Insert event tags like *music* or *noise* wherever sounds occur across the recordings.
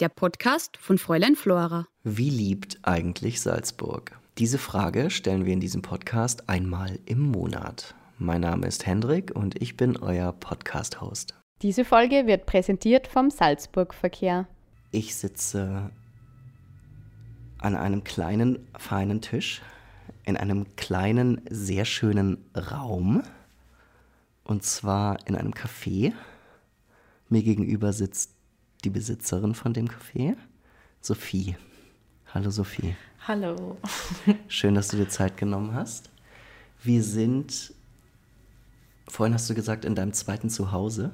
der Podcast von Fräulein Flora. Wie liebt eigentlich Salzburg? Diese Frage stellen wir in diesem Podcast einmal im Monat. Mein Name ist Hendrik und ich bin euer Podcast-Host. Diese Folge wird präsentiert vom Salzburg-Verkehr. Ich sitze an einem kleinen, feinen Tisch in einem kleinen, sehr schönen Raum. Und zwar in einem Café. Mir gegenüber sitzt die Besitzerin von dem Café, Sophie. Hallo Sophie. Hallo. Schön, dass du dir Zeit genommen hast. Wir sind, vorhin hast du gesagt, in deinem zweiten Zuhause.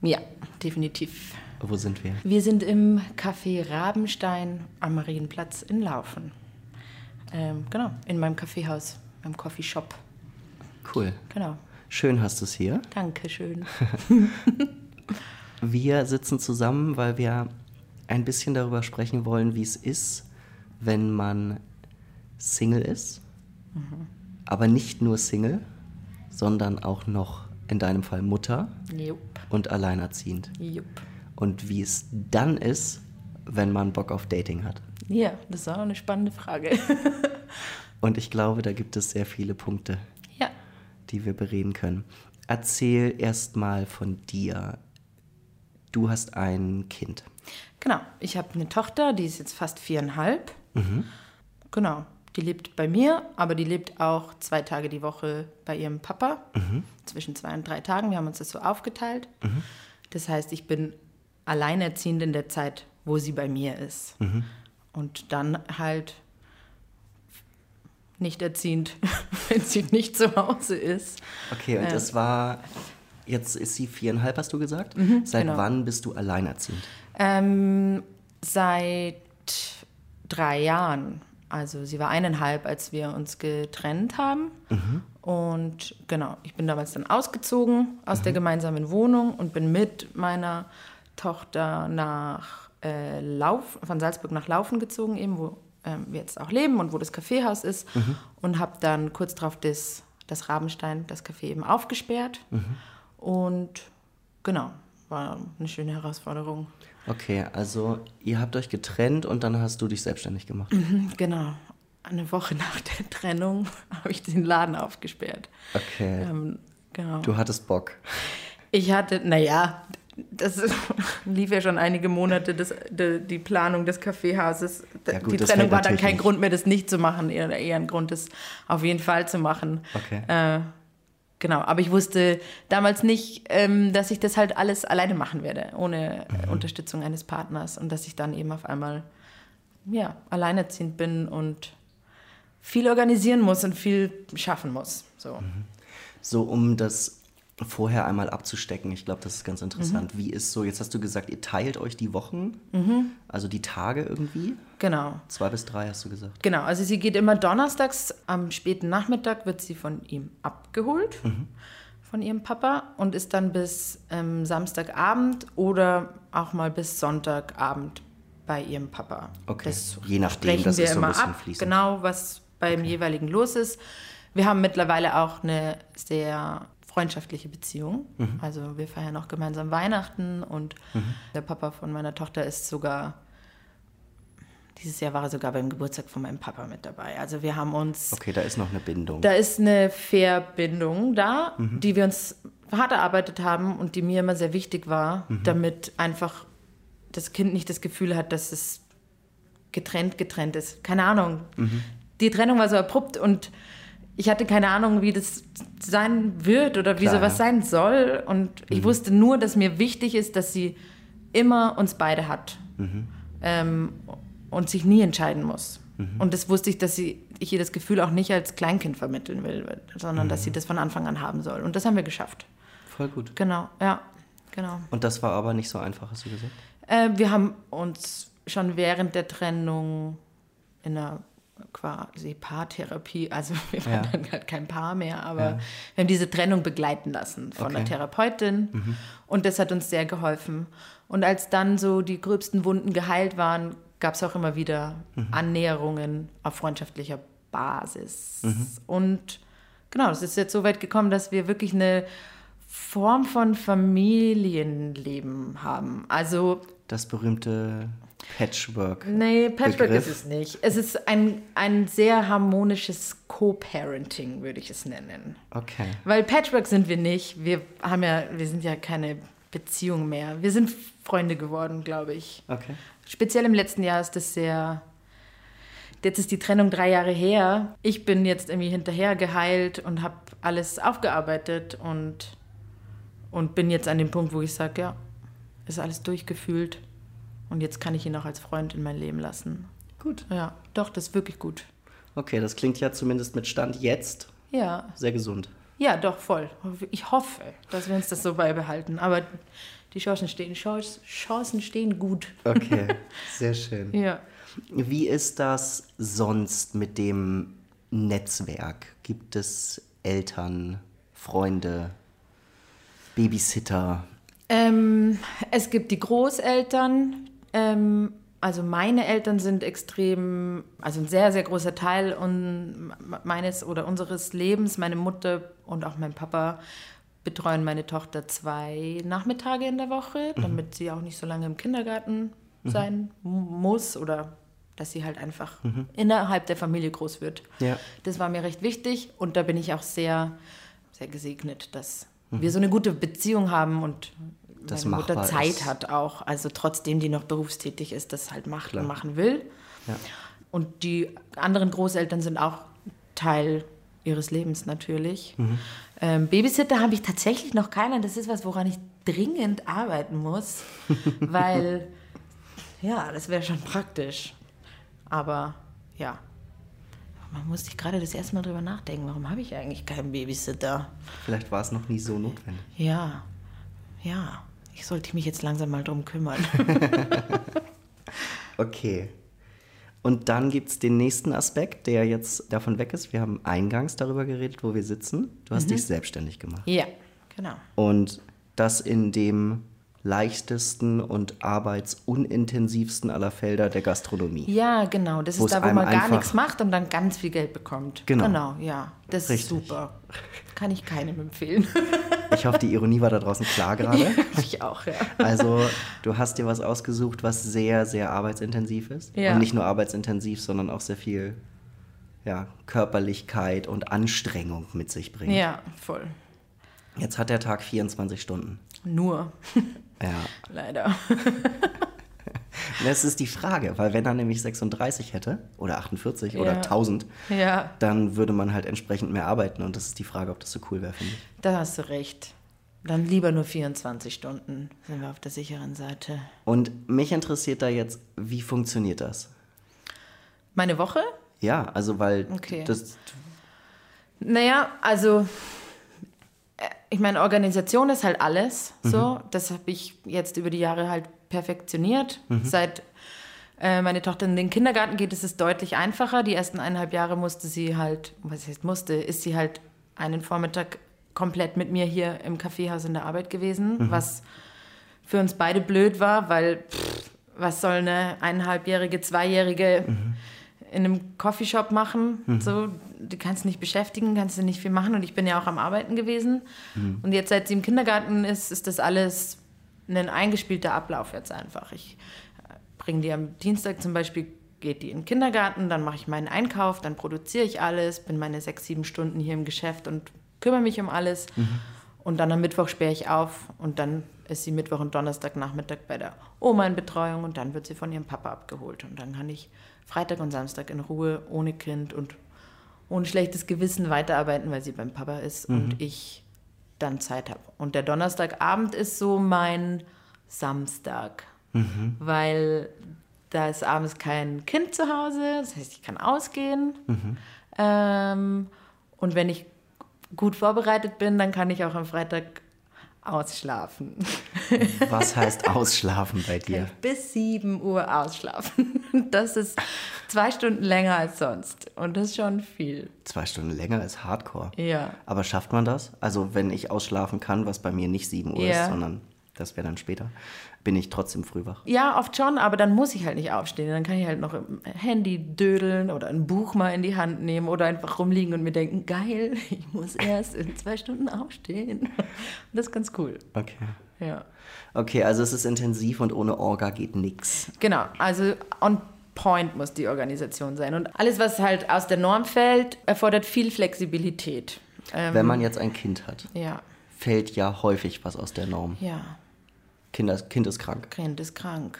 Ja, definitiv. Wo sind wir? Wir sind im Café Rabenstein am Marienplatz in Laufen. Ähm, genau, in meinem Kaffeehaus, meinem Coffeeshop. Cool. Genau. Schön hast du es hier. Dankeschön. *laughs* wir sitzen zusammen, weil wir ein bisschen darüber sprechen wollen, wie es ist, wenn man Single ist. Mhm. Aber nicht nur Single, sondern auch noch in deinem Fall Mutter Jupp. und alleinerziehend. Jupp. Und wie es dann ist, wenn man Bock auf Dating hat. Ja, das ist auch eine spannende Frage. *laughs* und ich glaube, da gibt es sehr viele Punkte, ja. die wir bereden können. Erzähl erst mal von dir. Du hast ein Kind. Genau, ich habe eine Tochter, die ist jetzt fast viereinhalb. Mhm. Genau, die lebt bei mir, aber die lebt auch zwei Tage die Woche bei ihrem Papa, mhm. zwischen zwei und drei Tagen. Wir haben uns das so aufgeteilt. Mhm. Das heißt, ich bin alleinerziehend in der Zeit, wo sie bei mir ist. Mhm. Und dann halt nicht erziehend, *laughs* wenn sie nicht zu Hause ist. Okay, und äh, das war, jetzt ist sie viereinhalb, hast du gesagt? Mhm, Seit genau. wann bist du alleinerziehend? Ähm, seit drei Jahren. Also sie war eineinhalb, als wir uns getrennt haben. Mhm. Und genau, ich bin damals dann ausgezogen aus mhm. der gemeinsamen Wohnung und bin mit meiner Tochter nach äh, Lauf, von Salzburg nach Laufen gezogen, eben wo ähm, wir jetzt auch leben und wo das Kaffeehaus ist. Mhm. Und habe dann kurz darauf das, das Rabenstein, das Café eben aufgesperrt. Mhm. Und genau, war eine schöne Herausforderung. Okay, also ihr habt euch getrennt und dann hast du dich selbstständig gemacht. Mhm, genau. Eine Woche nach der Trennung *laughs* habe ich den Laden aufgesperrt. Okay. Ähm, genau. Du hattest Bock. Ich hatte, naja, das *laughs* lief ja schon einige Monate, das, die, die Planung des Kaffeehauses. Ja, gut, die Trennung war dann kein nicht. Grund mehr, das nicht zu machen, eher, eher ein Grund, das auf jeden Fall zu machen. Okay. Äh, genau, aber ich wusste damals nicht, ähm, dass ich das halt alles alleine machen werde, ohne mhm. Unterstützung eines Partners und dass ich dann eben auf einmal ja, alleinerziehend bin und viel organisieren muss und viel schaffen muss. So, mhm. so um das vorher einmal abzustecken. Ich glaube, das ist ganz interessant. Mhm. Wie ist so, jetzt hast du gesagt, ihr teilt euch die Wochen, mhm. also die Tage irgendwie? Genau. Zwei bis drei hast du gesagt. Genau, also sie geht immer donnerstags am späten Nachmittag, wird sie von ihm abgeholt, mhm. von ihrem Papa und ist dann bis ähm, Samstagabend oder auch mal bis Sonntagabend bei ihrem Papa. Okay, das je nachdem, das wir ist so immer ein ab, fließend. genau, was beim okay. jeweiligen los ist. Wir haben mittlerweile auch eine sehr freundschaftliche Beziehung. Mhm. Also wir feiern auch gemeinsam Weihnachten und mhm. der Papa von meiner Tochter ist sogar, dieses Jahr war er sogar beim Geburtstag von meinem Papa mit dabei. Also wir haben uns... Okay, da ist noch eine Bindung. Da ist eine Verbindung da, mhm. die wir uns hart erarbeitet haben und die mir immer sehr wichtig war, mhm. damit einfach das Kind nicht das Gefühl hat, dass es getrennt getrennt ist. Keine Ahnung. Mhm. Die Trennung war so abrupt und ich hatte keine Ahnung, wie das sein wird oder wie Klar, sowas sein soll. Und mhm. ich wusste nur, dass mir wichtig ist, dass sie immer uns beide hat mhm. ähm, und sich nie entscheiden muss. Mhm. Und das wusste ich, dass sie, ich ihr das Gefühl auch nicht als Kleinkind vermitteln will, sondern dass sie mhm. das von Anfang an haben soll. Und das haben wir geschafft. Voll gut. Genau, ja, genau. Und das war aber nicht so einfach, hast du gesagt? Äh, wir haben uns schon während der Trennung in einer quasi Paartherapie, also *laughs* wir waren ja. dann halt kein Paar mehr, aber ja. wir haben diese Trennung begleiten lassen von okay. der Therapeutin mhm. und das hat uns sehr geholfen. Und als dann so die gröbsten Wunden geheilt waren, gab es auch immer wieder mhm. Annäherungen auf freundschaftlicher Basis. Mhm. Und genau, es ist jetzt so weit gekommen, dass wir wirklich eine Form von Familienleben haben. Also das berühmte Patchwork. Nee, Patchwork Begriff. ist es nicht. Es ist ein, ein sehr harmonisches Co-Parenting, würde ich es nennen. Okay. Weil Patchwork sind wir nicht. Wir haben ja, wir sind ja keine Beziehung mehr. Wir sind Freunde geworden, glaube ich. Okay. Speziell im letzten Jahr ist das sehr. Jetzt ist die Trennung drei Jahre her. Ich bin jetzt irgendwie hinterher geheilt und habe alles aufgearbeitet und, und bin jetzt an dem Punkt, wo ich sage, ja, ist alles durchgefühlt und jetzt kann ich ihn auch als Freund in mein Leben lassen. Gut. Ja, doch, das ist wirklich gut. Okay, das klingt ja zumindest mit Stand jetzt Ja, sehr gesund. ja, doch, voll. Ich hoffe, dass wir uns das so beibehalten. Aber die Chancen stehen, Chancen stehen gut. Okay, *laughs* sehr schön. Ja. Wie ist das sonst mit dem Netzwerk? Gibt es Eltern, Freunde, Babysitter? Ähm, es gibt die Großeltern. Ähm, also meine Eltern sind extrem, also ein sehr, sehr großer Teil un, meines oder unseres Lebens. Meine Mutter und auch mein Papa betreuen meine Tochter zwei Nachmittage in der Woche, damit sie auch nicht so lange im Kindergarten sein mu- muss oder dass sie halt einfach innerhalb der Familie groß wird. Ja. Das war mir recht wichtig und da bin ich auch sehr, sehr gesegnet, dass wir so eine gute Beziehung haben und Das meine Mutter Zeit ist. hat auch, also trotzdem die noch berufstätig ist, das halt macht Klar. und machen will. Ja. Und die anderen Großeltern sind auch Teil ihres Lebens natürlich. Mhm. Ähm, Babysitter habe ich tatsächlich noch keinen. Das ist was, woran ich dringend arbeiten muss, *laughs* weil ja, das wäre schon praktisch. Aber ja, man muss sich gerade das erste Mal drüber nachdenken, warum habe ich eigentlich keinen Babysitter? Vielleicht war es noch nie so notwendig. Ja, ja, ich sollte mich jetzt langsam mal drum kümmern. *laughs* Okay. Und dann gibt es den nächsten Aspekt, der jetzt davon weg ist. Wir haben eingangs darüber geredet, wo wir sitzen. Du hast dich selbstständig gemacht. ja, genau. Und das in dem leichtesten und arbeitsunintensivsten aller Felder der Gastronomie. Ja, genau. Das ist da, wo man gar nichts macht und dann ganz viel Geld bekommt. Genau. Genau, ja. Das Richtig. ist super. Kann ich keinem empfehlen. *laughs* Ich hoffe, die Ironie war da draußen klar *laughs* gerade. ich auch, ja. Also, du hast dir was ausgesucht, was sehr, sehr arbeitsintensiv ist. Ja. Und nicht nur arbeitsintensiv, sondern auch sehr viel ja, Körperlichkeit und Anstrengung mit sich bringt. Ja, voll. Jetzt hat der Tag 24 Stunden. Nur, Ja. *laughs* leider. *laughs* Das ist die Frage, weil wenn er nämlich 36 hätte oder 48 oder Ja. 1000, Ja, dann würde man halt entsprechend mehr arbeiten und das ist die Frage, ob das so cool wäre, finde ich. da hast du recht. Dann lieber nur 24 Stunden sind wir auf der sicheren Seite. Und mich interessiert da jetzt, wie funktioniert das? Meine Woche? Ja, also weil Okay. das Naja, also äh, ich meine, Organisation ist halt alles. So, das habe ich jetzt über die Jahre halt perfektioniert. Seit äh, meine Tochter in den Kindergarten geht, ist es deutlich einfacher. Die ersten eineinhalb Jahre musste sie halt, was heißt musste, ist sie halt einen Vormittag komplett mit mir hier im Kaffeehaus in der Arbeit gewesen, was für uns beide blöd war, weil pff, was soll eine eineinhalbjährige, zweijährige in einem Coffeeshop machen. So, die kannst du nicht beschäftigen, kannst du nicht viel machen. Und ich bin ja auch am Arbeiten gewesen. Und jetzt, seit sie im Kindergarten ist, ist das alles ein eingespielter Ablauf jetzt einfach. Ich bringe die am Dienstag zum Beispiel, geht die in den Kindergarten, dann mache ich meinen Einkauf, dann produziere ich alles, bin meine sechs, sieben Stunden hier im Geschäft und kümmere mich um alles. Und dann am Mittwoch sperre ich auf und dann ist sie Mittwoch und Donnerstagnachmittag bei der Oma in Betreuung und dann wird sie von ihrem Papa abgeholt. Und dann kann ich Freitag und Samstag in Ruhe, ohne Kind und ohne schlechtes Gewissen weiterarbeiten, weil sie beim Papa ist und ich dann Zeit habe. Und der Donnerstagabend ist so mein Samstag, weil da ist abends kein Kind zu Hause, das heißt, ich kann ausgehen. Ähm, und wenn ich gut vorbereitet bin, dann kann ich auch am Freitag ausschlafen. was heißt *laughs* ausschlafen bei dir? Bis 7 Uhr ausschlafen. *laughs* Das ist zwei Stunden länger als sonst. Und das ist schon viel. Zwei Stunden länger ist Hardcore. Ja. Aber schafft man das? Also wenn ich ausschlafen kann, was bei mir nicht 7 Uhr Ja. ist, sondern das wäre dann später, bin ich trotzdem früh wach. Ja, oft schon, aber dann muss ich halt nicht aufstehen. Dann kann ich halt noch im Handy dödeln oder ein Buch mal in die Hand nehmen oder einfach rumliegen und mir denken, geil, *laughs* ich muss erst in zwei Stunden aufstehen. Und *laughs* das ist ganz cool. Okay. Ja. Okay, also es ist intensiv und ohne Orga geht nix. Genau, also on point muss die Organisation sein. Und alles, was halt aus der Norm fällt, erfordert viel Flexibilität. Ähm, Wenn man jetzt ein Kind hat, ja, fällt ja häufig was aus der Norm. ja, Kinder, kind ist krank. Kind ist krank.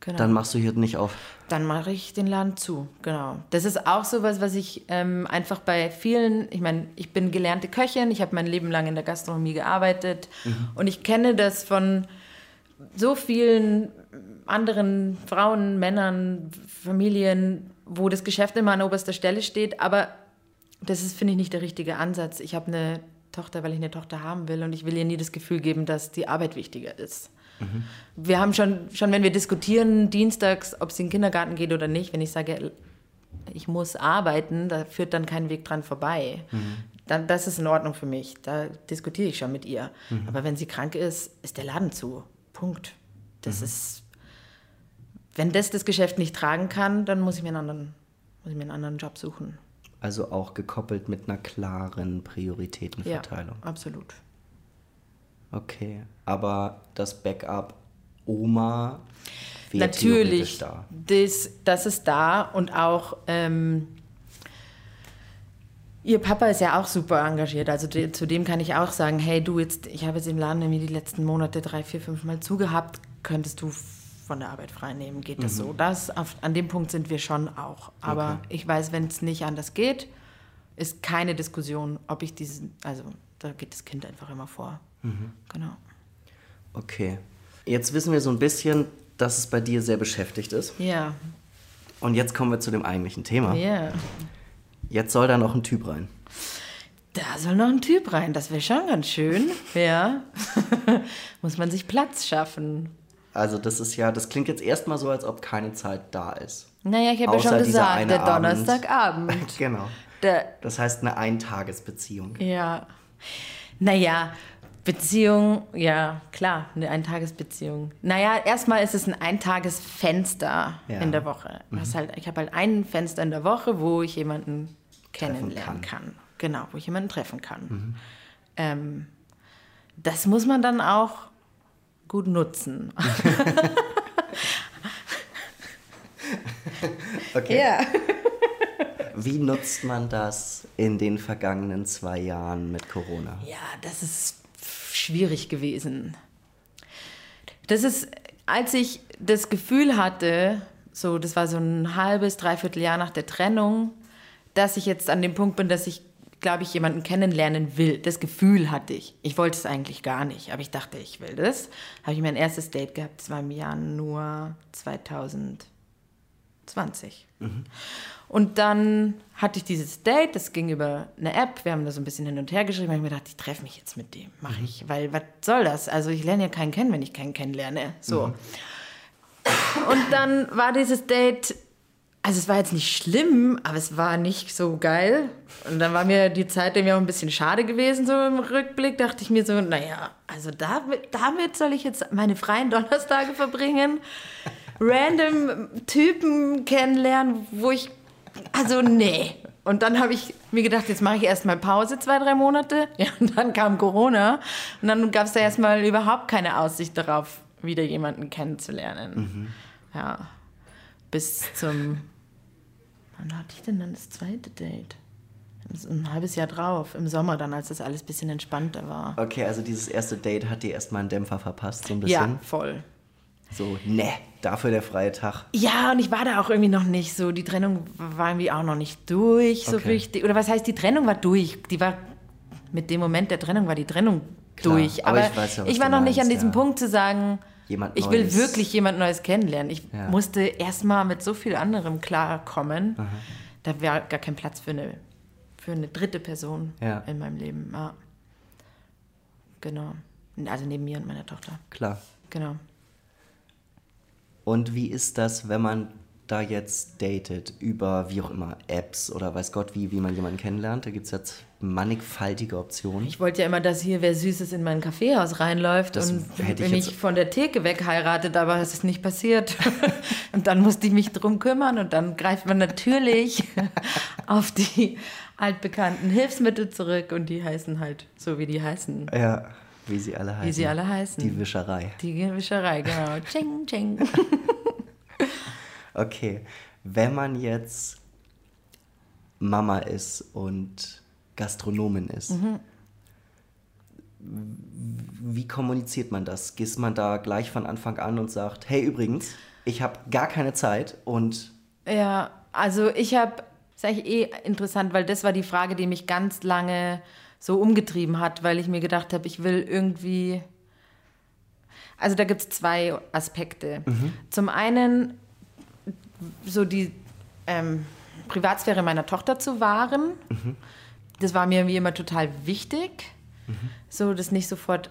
Genau. Dann machst du hier nicht auf. Dann mache ich den Laden zu, genau. Das ist auch sowas, was ich ähm, einfach bei vielen, ich meine, ich bin gelernte Köchin, ich habe mein Leben lang in der Gastronomie gearbeitet und ich kenne das von so vielen anderen Frauen, Männern, Familien, wo das Geschäft immer an oberster Stelle steht, aber das ist, finde ich, nicht der richtige Ansatz. Ich habe eine Tochter, weil ich eine Tochter haben will und ich will ihr nie das Gefühl geben, dass die Arbeit wichtiger ist. Wir haben schon, schon, wenn wir diskutieren, dienstags, ob sie in den Kindergarten geht oder nicht, wenn ich sage, ich muss arbeiten, da führt dann kein Weg dran vorbei. Dann, das ist in Ordnung für mich. Da diskutiere ich schon mit ihr. Aber wenn sie krank ist, ist der Laden zu. Punkt. Das ist, wenn das das Geschäft nicht tragen kann, dann muss ich mir einen anderen, muss ich mir einen anderen Job suchen. Also auch gekoppelt mit einer klaren Prioritätenverteilung. Ja, absolut. Okay. Aber das Backup Oma wäre Natürlich, da. das, das ist da und auch ähm, ihr Papa ist ja auch super engagiert. Also de, zu dem kann ich auch sagen, hey du jetzt, ich habe jetzt im Laden irgendwie die letzten Monate drei, vier, fünf Mal zugehabt, könntest du von der Arbeit frei nehmen? Geht das so? Das, auf, an dem Punkt sind wir schon auch. Aber Okay. ich weiß, wenn es nicht anders geht, ist keine Diskussion, ob ich diesen, also da geht das Kind einfach immer vor. Genau. Okay. Jetzt wissen wir so ein bisschen, dass es bei dir sehr beschäftigt ist. Ja, Und jetzt kommen wir zu dem eigentlichen Thema. ja. Jetzt soll da noch ein Typ rein. Da soll noch ein Typ rein, das wäre schon ganz schön. *laughs* Ja. *laughs* Muss man sich Platz schaffen. Also das ist ja, das klingt jetzt erstmal so, als ob keine Zeit da ist. Naja, ich habe ja schon gesagt, der Abend. Donnerstagabend. *laughs* Genau. Der, Das heißt eine Eintagesbeziehung. ja. Naja, Beziehung, ja, klar, eine Eintagesbeziehung. Naja, erstmal ist es ein Eintagesfenster Ja. in der Woche. Was halt, ich habe halt ein Fenster in der Woche, wo ich jemanden kennenlernen kann. kann. Genau, wo ich jemanden treffen kann. Ähm, das muss man dann auch gut nutzen. *laughs* Okay. Ja. Wie nutzt man das in den vergangenen zwei Jahren mit Corona? Ja, das ist schwierig gewesen. Das ist, als ich das Gefühl hatte, so, das war so ein halbes, dreiviertel Jahr nach der Trennung, dass ich jetzt an dem Punkt bin, dass ich, glaube ich, jemanden kennenlernen will. Das Gefühl hatte ich. Ich wollte es eigentlich gar nicht, aber ich dachte, ich will das. Habe ich mein erstes Date gehabt, das war im Januar 2020. Und dann hatte ich dieses Date, das ging über eine App, wir haben da so ein bisschen hin und her geschrieben, ich mir gedacht, ich treffe mich jetzt mit dem, mache ich, weil was soll das? Also ich lerne ja keinen kennen, wenn ich keinen kennenlerne. So. Und dann war dieses Date, also es war jetzt nicht schlimm, aber es war nicht so geil. Und dann war mir die Zeit irgendwie auch ein bisschen schade gewesen, so im Rückblick, dachte ich mir so, naja, also damit, damit soll ich jetzt meine freien Donnerstage verbringen random Typen kennenlernen, wo ich, also nee. Und dann habe ich mir gedacht, jetzt mache ich erstmal Pause, zwei, drei Monate. Ja, und dann kam Corona. Und dann gab es da erstmal überhaupt keine Aussicht darauf, wieder jemanden kennenzulernen. Ja. Bis zum. Wann hatte ich denn dann das zweite Date? Ein halbes Jahr drauf, im Sommer dann, als das alles ein bisschen entspannter war. Okay, also dieses erste Date hat dir erstmal einen Dämpfer verpasst, so ein Ja, bisschen. voll. So, ne, dafür der freie Tag. Ja, und ich war da auch irgendwie noch nicht so. Die Trennung war irgendwie auch noch nicht durch, so Okay. richtig. Oder was heißt, die Trennung war durch? Die war, mit dem Moment der Trennung war die Trennung Klar, durch. aber Aber, ich ja, ich war noch nicht an meinst, diesem ja. Punkt zu sagen, Jemand ich will Neues. wirklich jemand Neues kennenlernen. Ich Ja. musste erstmal mit so viel anderem klarkommen. Da wäre gar kein Platz für eine, für eine dritte Person Ja. in meinem Leben. Ja. Genau. Also neben mir und meiner Tochter. Klar. Genau. Und wie ist das, wenn man da jetzt datet über wie auch immer Apps oder weiß Gott wie, wie man jemanden kennenlernt, da gibt es jetzt mannigfaltige Optionen. Ich wollte ja immer, dass hier wer Süßes in mein Kaffeehaus reinläuft Das und hätte ich mich jetzt- von der Theke weg heiratet, aber es ist nicht passiert. *laughs* und dann musste ich mich drum kümmern und dann greift man natürlich *laughs* auf die altbekannten Hilfsmittel zurück und die heißen halt so, wie die heißen. Ja, wie sie alle heißen. Wie sie alle heißen. Die Wischerei. Die Wischerei, genau. *laughs* Ching, ching. Okay, wenn man jetzt Mama ist und Gastronomin ist, Mhm. wie kommuniziert man das? Geht man da gleich von Anfang an und sagt, hey übrigens, ich habe gar keine Zeit und Ja, also ich habe, ist eigentlich eh interessant, weil das war die Frage, die mich ganz lange so umgetrieben hat, weil ich mir gedacht habe, ich will irgendwie. Also da gibt es zwei Aspekte. Zum einen so die ähm, Privatsphäre meiner Tochter zu wahren. Das war mir wie immer total wichtig, so das nicht sofort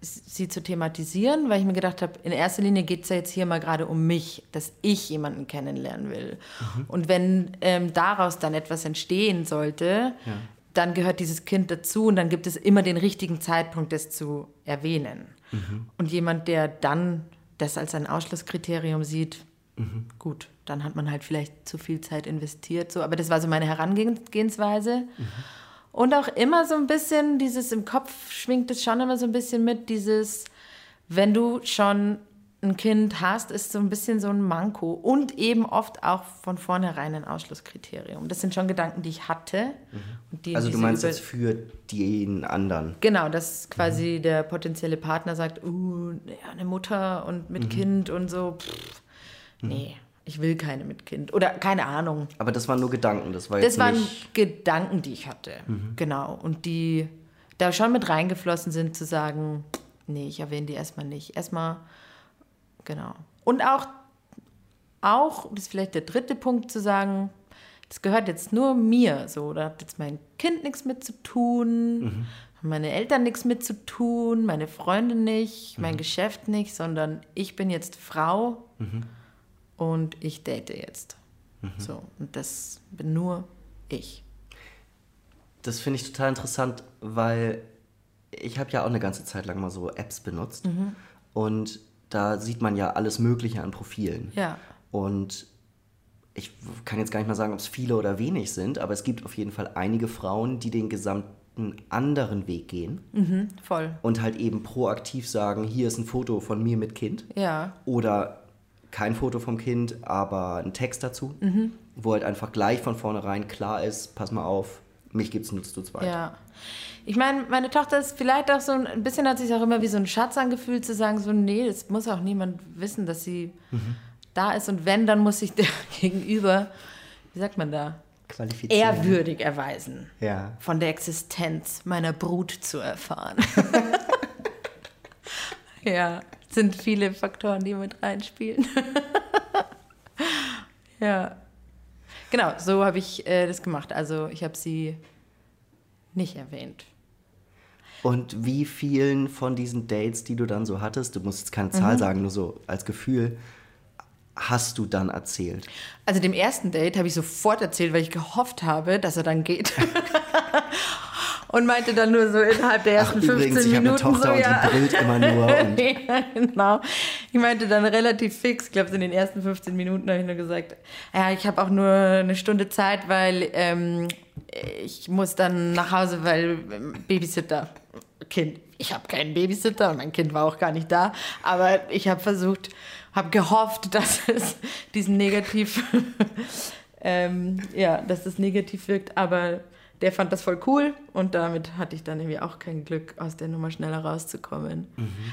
sie zu thematisieren, weil ich mir gedacht habe, in erster Linie geht es ja jetzt hier mal gerade um mich, dass ich jemanden kennenlernen will. Und wenn ähm, daraus dann etwas entstehen sollte, dann gehört dieses Kind dazu und dann gibt es immer den richtigen Zeitpunkt, das zu erwähnen. Und jemand, der dann das als ein Ausschlusskriterium sieht, gut, dann hat man halt vielleicht zu viel Zeit investiert. So, aber das war so meine Herangehensweise. Und auch immer so ein bisschen dieses im Kopf schwingt es schon immer so ein bisschen mit, dieses, wenn du schon ein Kind hast, ist so ein bisschen so ein Manko und eben oft auch von vornherein ein Ausschlusskriterium. Das sind schon Gedanken, die ich hatte. Und die, also du meinst jetzt für den anderen. Genau, dass quasi der potenzielle Partner sagt, uh, ja, eine Mutter und mit Kind und so, pff, nee, ich will keine mit Kind. Oder keine Ahnung. Aber das waren nur Gedanken, das war Das jetzt waren nicht... Gedanken, die ich hatte. Genau. Und die da schon mit reingeflossen sind, zu sagen, nee, ich erwähne die erstmal nicht. Erstmal, genau. Und auch, auch, das ist vielleicht der dritte Punkt, zu sagen, das gehört jetzt nur mir. So, da hat jetzt mein Kind nichts mit zu tun, haben meine Eltern nichts mit zu tun, meine Freunde nicht, mein Geschäft nicht, sondern ich bin jetzt Frau und ich date jetzt. So, und das bin nur ich. Das finde ich total interessant, weil ich habe ja auch eine ganze Zeit lang mal so Apps benutzt Mhm. und da sieht man ja alles Mögliche an Profilen. Ja. Und ich kann jetzt gar nicht mal sagen, ob es viele oder wenig sind, aber es gibt auf jeden Fall einige Frauen, die den gesamten anderen Weg gehen Mhm, voll. und halt eben proaktiv sagen, hier ist ein Foto von mir mit Kind Ja. oder kein Foto vom Kind, aber ein Text dazu, Mhm. wo halt einfach gleich von vornherein klar ist, pass mal auf, mich gibt's nur zu zweit. Ja. Ich meine, meine Tochter ist vielleicht auch so ein, ein bisschen hat sich auch immer wie so ein Schatz angefühlt, zu sagen, so, nee, das muss auch niemand wissen, dass sie da ist. Und wenn, dann muss sich der *laughs* Gegenüber, wie sagt man da, Qualifizieren. ehrwürdig erweisen, Ja. von der Existenz meiner Brut zu erfahren. *laughs* *laughs* ja, sind viele Faktoren, die mit reinspielen. *laughs* ja. Genau, so habe ich äh, das gemacht. Also ich habe sie nicht erwähnt. Und wie vielen von diesen Dates, die du dann so hattest, du musst jetzt keine Mhm. Zahl sagen, nur so als Gefühl, hast du dann erzählt? Also dem ersten Date habe ich sofort erzählt, weil ich gehofft habe, dass er dann geht. *laughs* und meinte dann nur so innerhalb der Ach, ersten 15 übrigens, ich habe eine Minuten Tochter so, und ja. die brüllt immer nur. *laughs* Und ja, genau. Ich meinte dann relativ fix, ich glaube, so in den ersten 15 Minuten habe ich nur gesagt, ja, ich habe auch nur eine Stunde Zeit, weil ähm, ich muss dann nach Hause, weil ähm, Babysitter, Kind. Ich habe keinen Babysitter und mein Kind war auch gar nicht da, aber ich habe versucht, habe gehofft, *laughs* dass es diesen negativ, *laughs* ähm, ja, dass es negativ wirkt, aber der fand das voll cool und damit hatte ich dann irgendwie auch kein Glück, aus der Nummer schneller rauszukommen.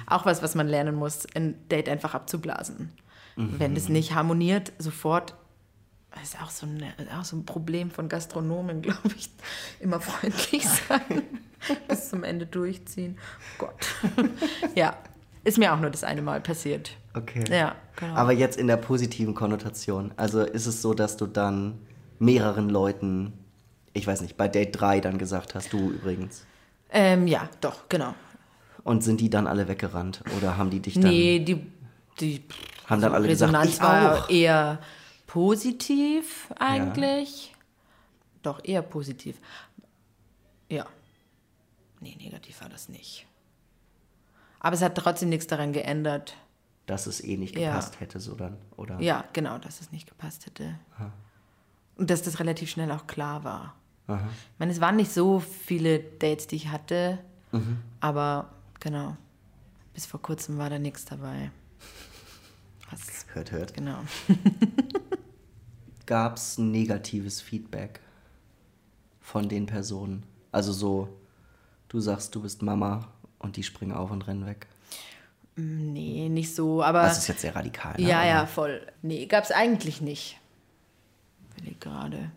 Auch was, was man lernen muss, ein Date einfach abzublasen. Wenn das nicht harmoniert, sofort, das ist auch so, ein, auch so ein Problem von Gastronomen, *laughs* glaube ich, immer freundlich sein, bis zum Ende durchziehen. Oh Gott. *laughs* ja, ist mir auch nur das eine Mal passiert. okay. Ja, genau. Aber jetzt in der positiven Konnotation. Also ist es so, dass du dann mehreren Leuten, ich weiß nicht, bei Date 3 dann gesagt hast, du übrigens. ähm, ja, doch, genau. Und sind die dann alle weggerannt? Oder haben die dich dann. Nee, die, die Haben dann alle gesagt, Resonanz ich war auch. eher positiv eigentlich. Doch, eher positiv. Ja. Nee, negativ war das nicht. Aber es hat trotzdem nichts daran geändert. Dass es eh nicht Ja. gepasst hätte, so dann, oder? Ja, genau, dass es nicht gepasst hätte. Und dass das relativ schnell auch klar war. Aha. Ich meine, es waren nicht so viele Dates, die ich hatte, Mhm. aber genau, bis vor kurzem war da nichts dabei. Was, Hört, hört. genau. *laughs* Gab es negatives Feedback von den Personen? Also so, du sagst, du bist Mama und die springen auf und rennen weg. Nee, nicht so, aber. Das ist jetzt sehr radikal. Ne? ja, ja, voll. Nee, gab es eigentlich nicht. Will ich gerade.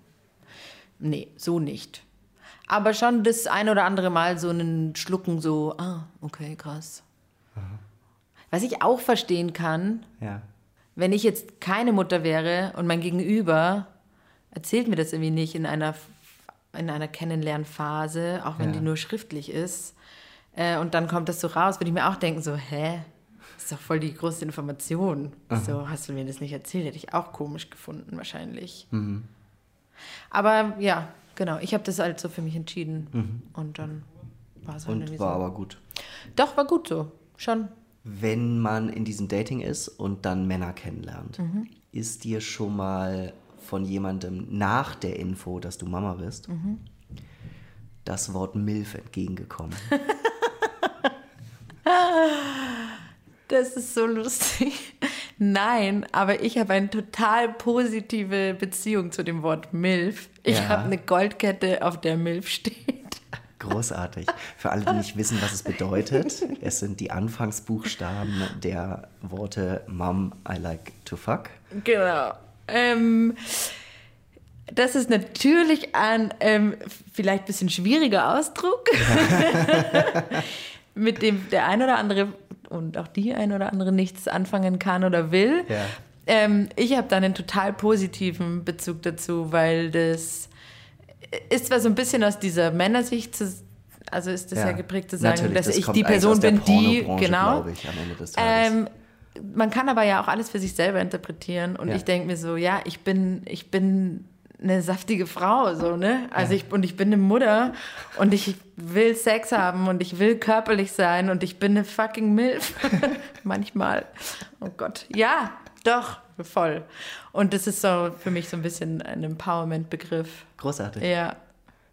Nee, so nicht. Aber schon das ein oder andere Mal so einen Schlucken, so, ah, okay, krass. Was ich auch verstehen kann, Ja. wenn ich jetzt keine Mutter wäre und mein Gegenüber erzählt mir das irgendwie nicht in einer, in einer Kennenlernphase, auch wenn Ja. die nur schriftlich ist, äh, und dann kommt das so raus, würde ich mir auch denken, so, hä? Das ist doch voll die große Information. So, hast du mir das nicht erzählt? Hätte ich auch komisch gefunden, wahrscheinlich. Aber ja, genau, ich habe das halt so für mich entschieden. Und dann war es halt Und war so. aber gut. Doch, war gut so. Schon. Wenn man in diesem Dating ist und dann Männer kennenlernt, Mhm. ist dir schon mal von jemandem nach der Info, dass du Mama bist, Mhm. das Wort MILF entgegengekommen? *laughs* Das ist so lustig. Nein, aber ich habe eine total positive Beziehung zu dem Wort MILF. Ich Ja. habe eine Goldkette, auf der MILF steht. Großartig. Für alle, die nicht wissen, was es bedeutet, es sind die Anfangsbuchstaben der Worte Mom, I like to fuck. Genau. Ähm, das ist natürlich ein ähm, vielleicht ein bisschen schwieriger Ausdruck, *laughs* mit dem der ein oder andere und auch die ein oder andere nichts anfangen kann oder will. Ja. Ähm, ich habe da einen total positiven Bezug dazu, weil das ist zwar so ein bisschen aus dieser Männersicht zu, also ist das ja, geprägt zu sagen, Natürlich, dass das ich die Person bin, die genau. ich. Ähm, man kann aber ja auch alles für sich selber interpretieren und Ja. ich denke mir so, ja, ich bin, ich bin eine saftige Frau, so, ne? Also ich, und ich bin eine Mutter und ich will Sex haben und ich will körperlich sein und ich bin eine fucking Milf. *laughs* Manchmal. Oh Gott. Ja, doch, voll. Und das ist so für mich so ein bisschen ein Empowerment-Begriff. Großartig. Ja,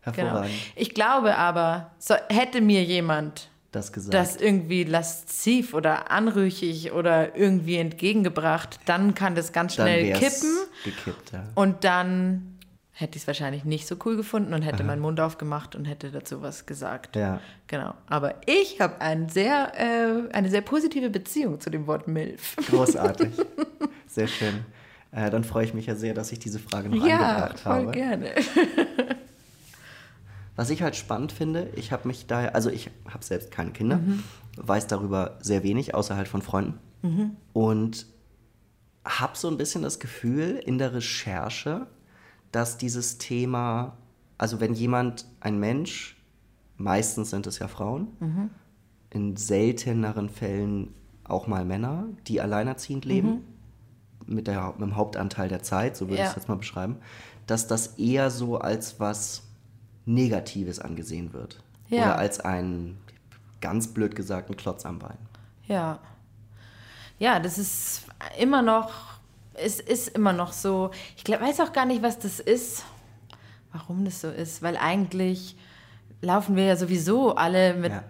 genau. Hervorragend. Ich glaube aber, so, hätte mir jemand Das gesagt. das irgendwie lasziv oder anrüchig oder irgendwie entgegengebracht, dann kann das ganz schnell kippen Gekippt, ja. und dann hätte ich es wahrscheinlich nicht so cool gefunden und hätte meinen Mund aufgemacht und hätte dazu was gesagt. Ja. Genau. Aber ich habe ein sehr, äh, eine sehr positive Beziehung zu dem Wort MILF. *laughs* Großartig. Sehr schön. Äh, dann freue ich mich ja sehr, dass ich diese Frage noch Ja, angebracht voll habe. gerne. *laughs* Was ich halt spannend finde, ich habe mich daher, also ich habe selbst keine Kinder, Mhm. weiß darüber sehr wenig, außer halt von Freunden. Mhm. Und habe so ein bisschen das Gefühl in der Recherche, dass dieses Thema, also wenn jemand, ein Mensch, meistens sind es ja Frauen, Mhm. in selteneren Fällen auch mal Männer, die alleinerziehend leben, mit, der, mit dem Hauptanteil der Zeit, so würde ich Mhm. Ja. es jetzt mal beschreiben, dass das eher so als was Negatives angesehen wird. Ja. Oder als ein, ganz blöd gesagt, ein Klotz am Bein. Ja. Ja, das ist immer noch, es ist immer noch so. Ich glaub, weiß auch gar nicht, was das ist, warum das so ist, weil eigentlich laufen wir ja sowieso alle mit Ja.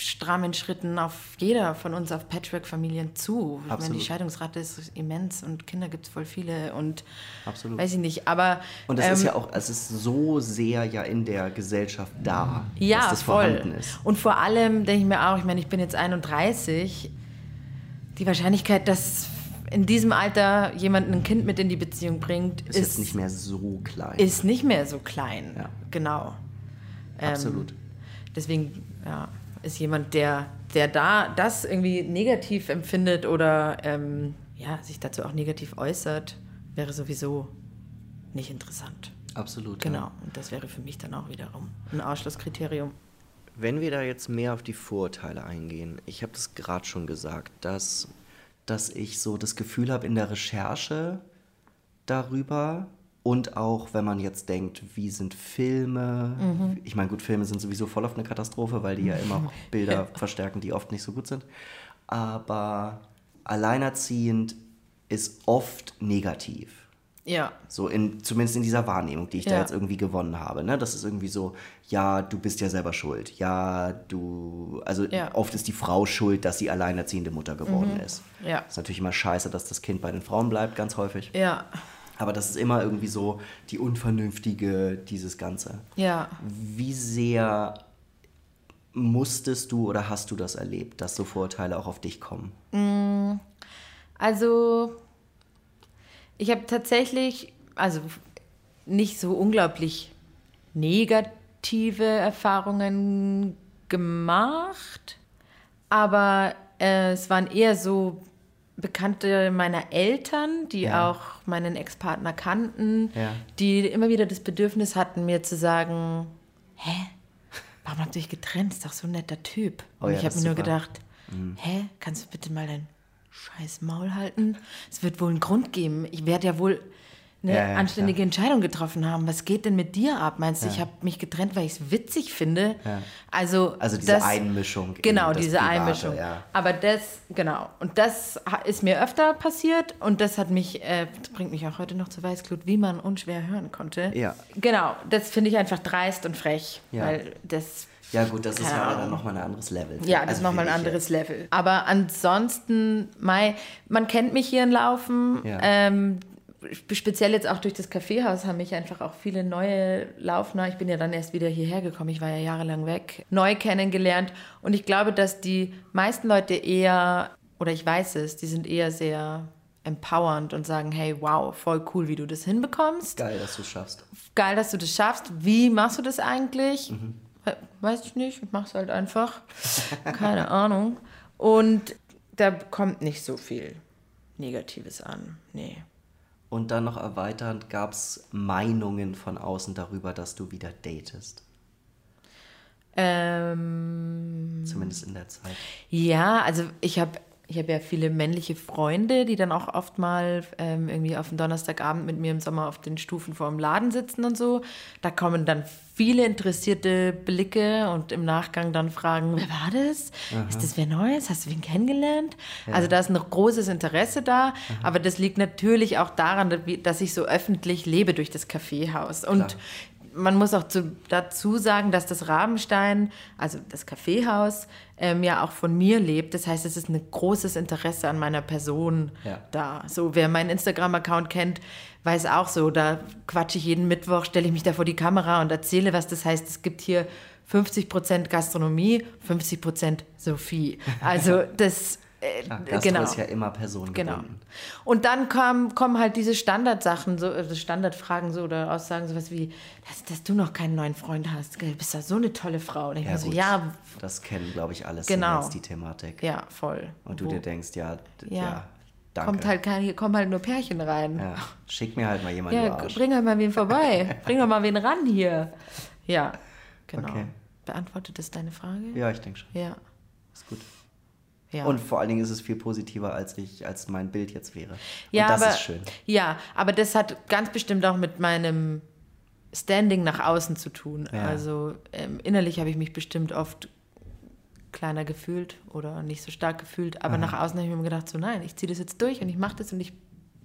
strammen Schritten auf jeder von uns auf Patchwork-Familien zu. Ich meine, Absolut. die Scheidungsrate ist immens und Kinder gibt es voll viele und Absolut. weiß ich nicht, aber Und es ist ähm, ja auch, es ist so sehr ja in der Gesellschaft da, ja, dass das voll. vorhanden ist. Und vor allem denke ich mir auch, ich meine, ich bin jetzt 31, die Wahrscheinlichkeit, dass in diesem Alter jemand ein Kind mit in die Beziehung bringt, Ist, jetzt nicht mehr so klein. ist nicht mehr so klein. Ja. Genau. Ähm, Absolut. Deswegen ja, ist jemand, der, der da das irgendwie negativ empfindet oder ähm, ja, sich dazu auch negativ äußert, wäre sowieso nicht interessant. Absolut. ja. Genau. Und das wäre für mich dann auch wiederum ein Ausschlusskriterium. Wenn wir da jetzt mehr auf die Vorurteile eingehen, ich habe das gerade schon gesagt, dass, dass ich so das Gefühl habe in der Recherche, darüber. Und auch, wenn man jetzt denkt, wie sind Filme? Mhm. Ich meine, gut, Filme sind sowieso voll auf eine Katastrophe, weil die ja immer auch Bilder verstärken, die oft nicht so gut sind. Aber alleinerziehend ist oft negativ. Ja. So in, zumindest in dieser Wahrnehmung, die ich da Ja. jetzt irgendwie gewonnen habe. Ne? Das ist irgendwie so, ja, du bist ja selber schuld. Ja, du. Also Ja. oft ist die Frau schuld, dass sie alleinerziehende Mutter geworden ist. Mhm. Ja. Ist natürlich immer scheiße, dass das Kind bei den Frauen bleibt, ganz häufig. Ja. Aber das ist immer irgendwie so die Unvernünftige, dieses Ganze. Ja. Wie sehr musstest du oder hast du das erlebt, dass so Vorurteile auch auf dich kommen? Also, ich habe tatsächlich, also nicht so unglaublich negative Erfahrungen gemacht, aber äh, es waren eher so Bekannte meiner Eltern, die Ja. auch meinen Ex-Partner kannten, Ja. die immer wieder das Bedürfnis hatten, mir zu sagen, hä, warum habt ihr euch getrennt? Ist doch so ein netter Typ. Oh Und ja, ich habe mir ist nur super. gedacht, hä, kannst du bitte mal dein scheiß Maul halten? Es wird wohl einen Grund geben. Ich werde ja wohl eine Ja, ja, anständige Entscheidung getroffen haben. Was geht denn mit dir ab? Meinst du, ich habe mich getrennt, weil ich es witzig finde? Ja. Also, Also diese das, Einmischung in Genau, diese Private, Einmischung. ja. Aber das, genau. Und das ist mir öfter passiert und das hat mich, äh, das bringt mich auch heute noch zu Weißglut, wie man unschwer hören konnte. Ja. Genau, das finde ich einfach dreist und frech, Ja. weil das Ja, gut, das ist ja dann nochmal ein anderes Level. ja, das Also ist nochmal ein anderes Level. Aber ansonsten, Mai, man kennt mich hier in Laufen. Ja. Ähm, speziell jetzt auch durch das Kaffeehaus haben mich einfach auch viele neue Laufner, ich bin ja dann erst wieder hierher gekommen, ich war ja jahrelang weg, neu kennengelernt. Und ich glaube, dass die meisten Leute eher, oder ich weiß es, die sind eher sehr empowernd und sagen, hey, wow, voll cool, wie du das hinbekommst. Geil, dass du es schaffst. Geil, dass du das schaffst. Wie machst du das eigentlich? We- Weiß ich nicht, ich mach's halt einfach. Keine *laughs* Ahnung. Und da kommt nicht so viel Negatives an. Nee. Und dann noch erweiternd gab es Meinungen von außen darüber, dass du wieder datest. Ähm, Zumindest in der Zeit. ja, also ich habe ich hab ja viele männliche Freunde, die dann auch oft mal ähm, irgendwie auf dem Donnerstagabend mit mir im Sommer auf den Stufen vor dem Laden sitzen und so. Da kommen dann viele interessierte Blicke und im Nachgang dann fragen, wer war das? Ist das wer Neues? Hast du wen kennengelernt? Also da ist ein großes Interesse da, aber das liegt natürlich auch daran, dass ich so öffentlich lebe durch das Kaffeehaus. Und man muss auch zu, dazu sagen, dass das Rabenstein, also das Kaffeehaus, ähm, ja auch von mir lebt. Das heißt, es ist ein großes Interesse an meiner Person Ja. da. So, wer meinen Instagram-Account kennt, weiß auch so, da quatsche ich jeden Mittwoch, stelle ich mich da vor die Kamera und erzähle, was das heißt. Es gibt hier 50% Gastronomie, 50% Sophie. Also *laughs* das, äh, Gastro genau. ist ja immer personengebunden. Genau. Und dann kam, kommen halt diese Standardsachen, so, also Standardfragen so oder Aussagen, sowas wie, dass, dass du noch keinen neuen Freund hast. Du bist ja so eine tolle Frau. Und ich Ja, so, ja, Das kennen, glaube ich, alle Genau. Singles, die Thematik. ja, voll. Und du Wo- dir denkst, ja, Ja. ja, danke. kommt halt kein, hier kommen halt nur Pärchen rein. ja, schick mir halt mal jemanden, Ja, bring halt mal wen vorbei. bring doch mal wen ran hier. Ja, genau. Okay. Beantwortet das deine Frage? Ja, ich denke schon. Ja. Ist gut. Ja. Und vor allen Dingen ist es viel positiver, als ich, als mein Bild jetzt wäre. Ja, Und das aber, ist schön. Ja, aber das hat ganz bestimmt auch mit meinem Standing nach außen zu tun. Ja. Also ähm, innerlich habe ich mich bestimmt oft kleiner gefühlt oder nicht so stark gefühlt, aber nach außen habe ich mir gedacht, so nein, ich ziehe das jetzt durch und ich mache das und ich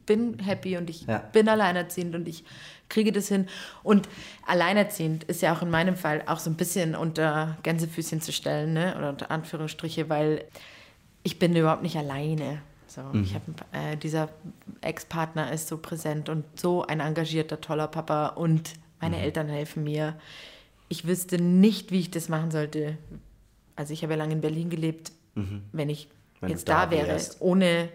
bin happy und ich Ja. bin alleinerziehend und ich kriege das hin. Und alleinerziehend ist ja auch in meinem Fall auch so ein bisschen unter Gänsefüßchen zu stellen, ne? oder unter Anführungsstriche, weil ich bin überhaupt nicht alleine. So, ich hab, äh, dieser Ex-Partner ist so präsent und so ein engagierter, toller Papa und meine Eltern helfen mir. Ich wüsste nicht, wie ich das machen sollte. Also ich habe ja lange in Berlin gelebt, wenn ich Wenn jetzt da da, wäre, wärst. ohne,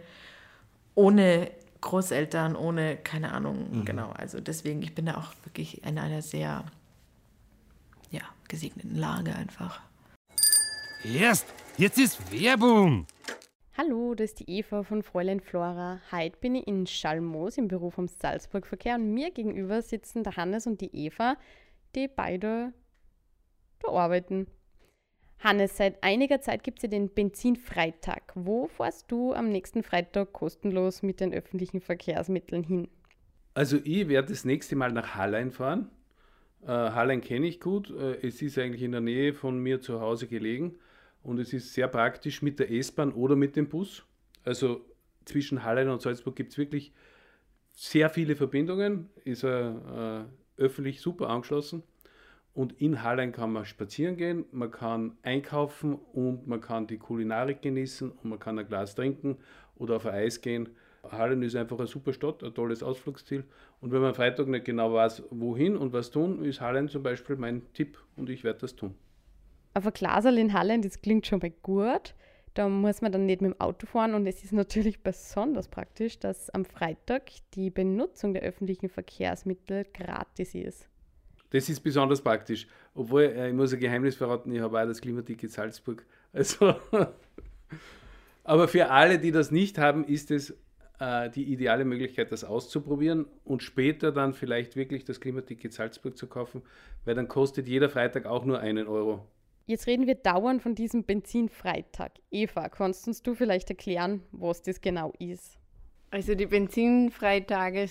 ohne Großeltern, ohne, keine Ahnung, genau. Also deswegen, ich bin da auch wirklich in einer sehr, ja, gesegneten Lage einfach. Erst, jetzt ist Werbung. Hallo, das ist die Eva von Fräulein Flora. Heute bin ich in Schalmoos im Büro vom Salzburg Verkehr und mir gegenüber sitzen der Hannes und die Eva, die beide da arbeiten. Hannes, seit einiger Zeit gibt es ja den Benzinfreitag. Wo fährst du am nächsten Freitag kostenlos mit den öffentlichen Verkehrsmitteln hin? Also ich werde das nächste Mal nach Hallein fahren. Äh, Hallein kenne ich gut. Äh, es ist eigentlich in der Nähe von mir zu Hause gelegen und es ist sehr praktisch mit der S-Bahn oder mit dem Bus. Also zwischen Hallein und Salzburg gibt es wirklich sehr viele Verbindungen, ist äh, öffentlich super angeschlossen. Und in Hallein kann man spazieren gehen, man kann einkaufen und man kann die Kulinarik genießen und man kann ein Glas trinken oder auf ein Eis gehen. Hallen ist einfach eine super Stadt, ein tolles Ausflugsziel. Und wenn man am Freitag nicht genau weiß, wohin und was tun, ist Hallen zum Beispiel mein Tipp und ich werde das tun. Auf ein Glaserl in Hallen, das klingt schon mal gut. Da muss man dann nicht mit dem Auto fahren und es ist natürlich *laughs* besonders praktisch, dass am Freitag die Benutzung der öffentlichen Verkehrsmittel gratis ist. Das ist besonders praktisch. Obwohl, äh, ich muss ein Geheimnis verraten, ich habe auch das Klimaticket Salzburg. *laughs* Also, aber für alle, die das nicht haben, ist es äh, die ideale Möglichkeit, das auszuprobieren und später dann vielleicht wirklich das Klimaticket Salzburg zu kaufen, weil dann kostet jeder Freitag auch nur einen Euro. Jetzt reden wir dauernd von diesem Benzinfreitag. Eva, kannst uns du vielleicht erklären, was das genau ist? Also die Benzinfreitage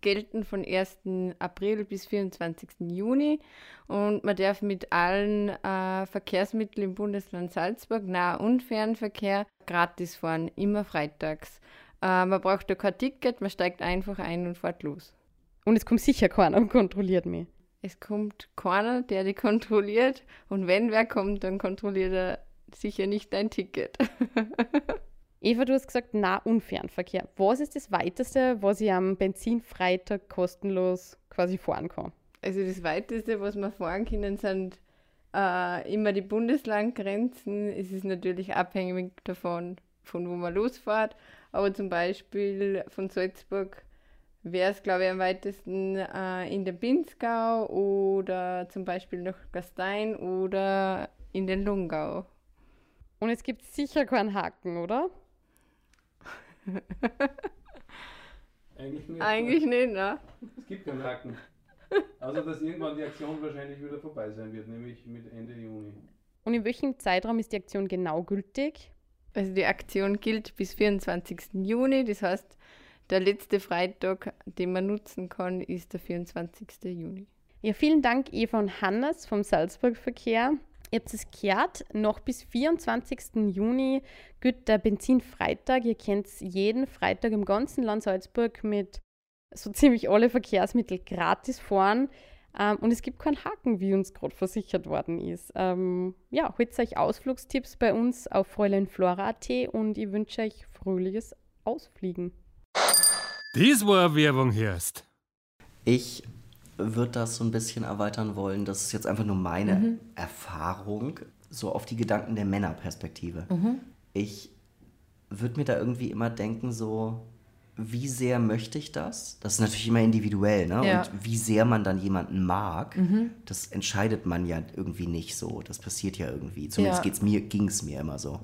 gelten von 1. April bis 24. Juni und man darf mit allen äh, Verkehrsmitteln im Bundesland Salzburg, Nah- und Fernverkehr, gratis fahren, immer freitags. Äh, man braucht da kein Ticket, man steigt einfach ein und fährt los. Und es kommt sicher keiner und kontrolliert mich. Es kommt keiner, der die kontrolliert. Und wenn wer kommt, dann kontrolliert er sicher nicht dein Ticket. *laughs* Eva, du hast gesagt Nah- und Fernverkehr. Was ist das Weiteste, was ich am Benzinfreitag kostenlos quasi fahren kann? Also das Weiteste, was wir fahren können, sind äh, immer die Bundeslandgrenzen. Es ist natürlich abhängig davon, von wo man losfährt. Aber zum Beispiel von Salzburg wäre es, glaube ich, am weitesten äh, in der Pinzgau oder zum Beispiel nach Gastein oder in den Lungau. Und es gibt sicher keinen Haken, oder? *laughs* Eigentlich nicht. Eigentlich nicht, ne? Es gibt keinen Haken. Also, dass irgendwann die Aktion wahrscheinlich wieder vorbei sein wird, nämlich mit Ende Juni. Und in welchem Zeitraum ist die Aktion genau gültig? Also die Aktion gilt bis 24. Juni, das heißt, der letzte Freitag, den man nutzen kann, ist der 24. Juni. Ja, vielen Dank Eva und Hannes vom Salzburg Verkehr. Ihr habt es gehört, noch bis 24. Juni gilt der Benzinfreitag. Ihr könnt jeden Freitag im ganzen Land Salzburg mit so ziemlich alle Verkehrsmittel gratis fahren. Ähm, und es gibt keinen Haken, wie uns gerade versichert worden ist. Ähm, ja, holt euch Ausflugstipps bei uns auf fräuleinflora.at und ich wünsche euch fröhliches Ausfliegen. Das war Werbung, Hörst. Ich würde das so ein bisschen erweitern wollen. Das ist jetzt einfach nur meine Mhm. Erfahrung, so auf die Gedanken der Männerperspektive. Mhm. Ich würde mir da irgendwie immer denken, so, wie sehr möchte ich das? Das ist natürlich immer individuell, ne? Ja. Und wie sehr man dann jemanden mag, das entscheidet man ja irgendwie nicht so. Das passiert ja irgendwie. Zumindest Ja. geht's mir, ging es mir immer so.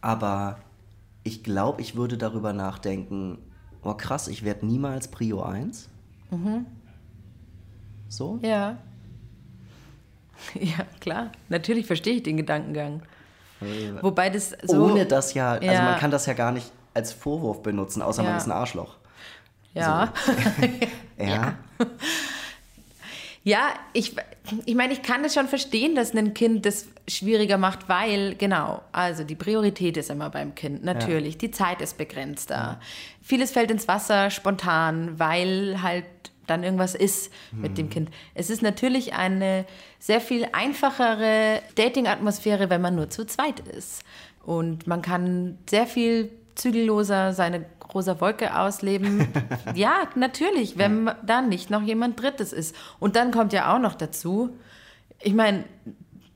Aber ich glaube, ich würde darüber nachdenken, oh krass, ich werde niemals Prio 1. So? Ja. *laughs* Ja, klar. Natürlich verstehe ich den Gedankengang. Wobei das so. Ohne das ja, also Ja. man kann das ja gar nicht als Vorwurf benutzen, außer man Ja. ist ein Arschloch. Ja. *laughs* Ja. Ja, ich, ich meine, ich kann das schon verstehen, dass ein Kind das schwieriger macht, weil, genau, also die Priorität ist immer beim Kind, natürlich. Die Zeit ist begrenzter. Vieles fällt ins Wasser spontan, weil halt dann irgendwas ist mit dem Kind. Es ist natürlich eine sehr viel einfachere Dating-Atmosphäre, wenn man nur zu zweit ist. Und man kann sehr viel zügelloser seine rosa Wolke ausleben. *laughs* ja, natürlich, wenn da nicht noch jemand Drittes ist. Und dann kommt ja auch noch dazu, ich meine,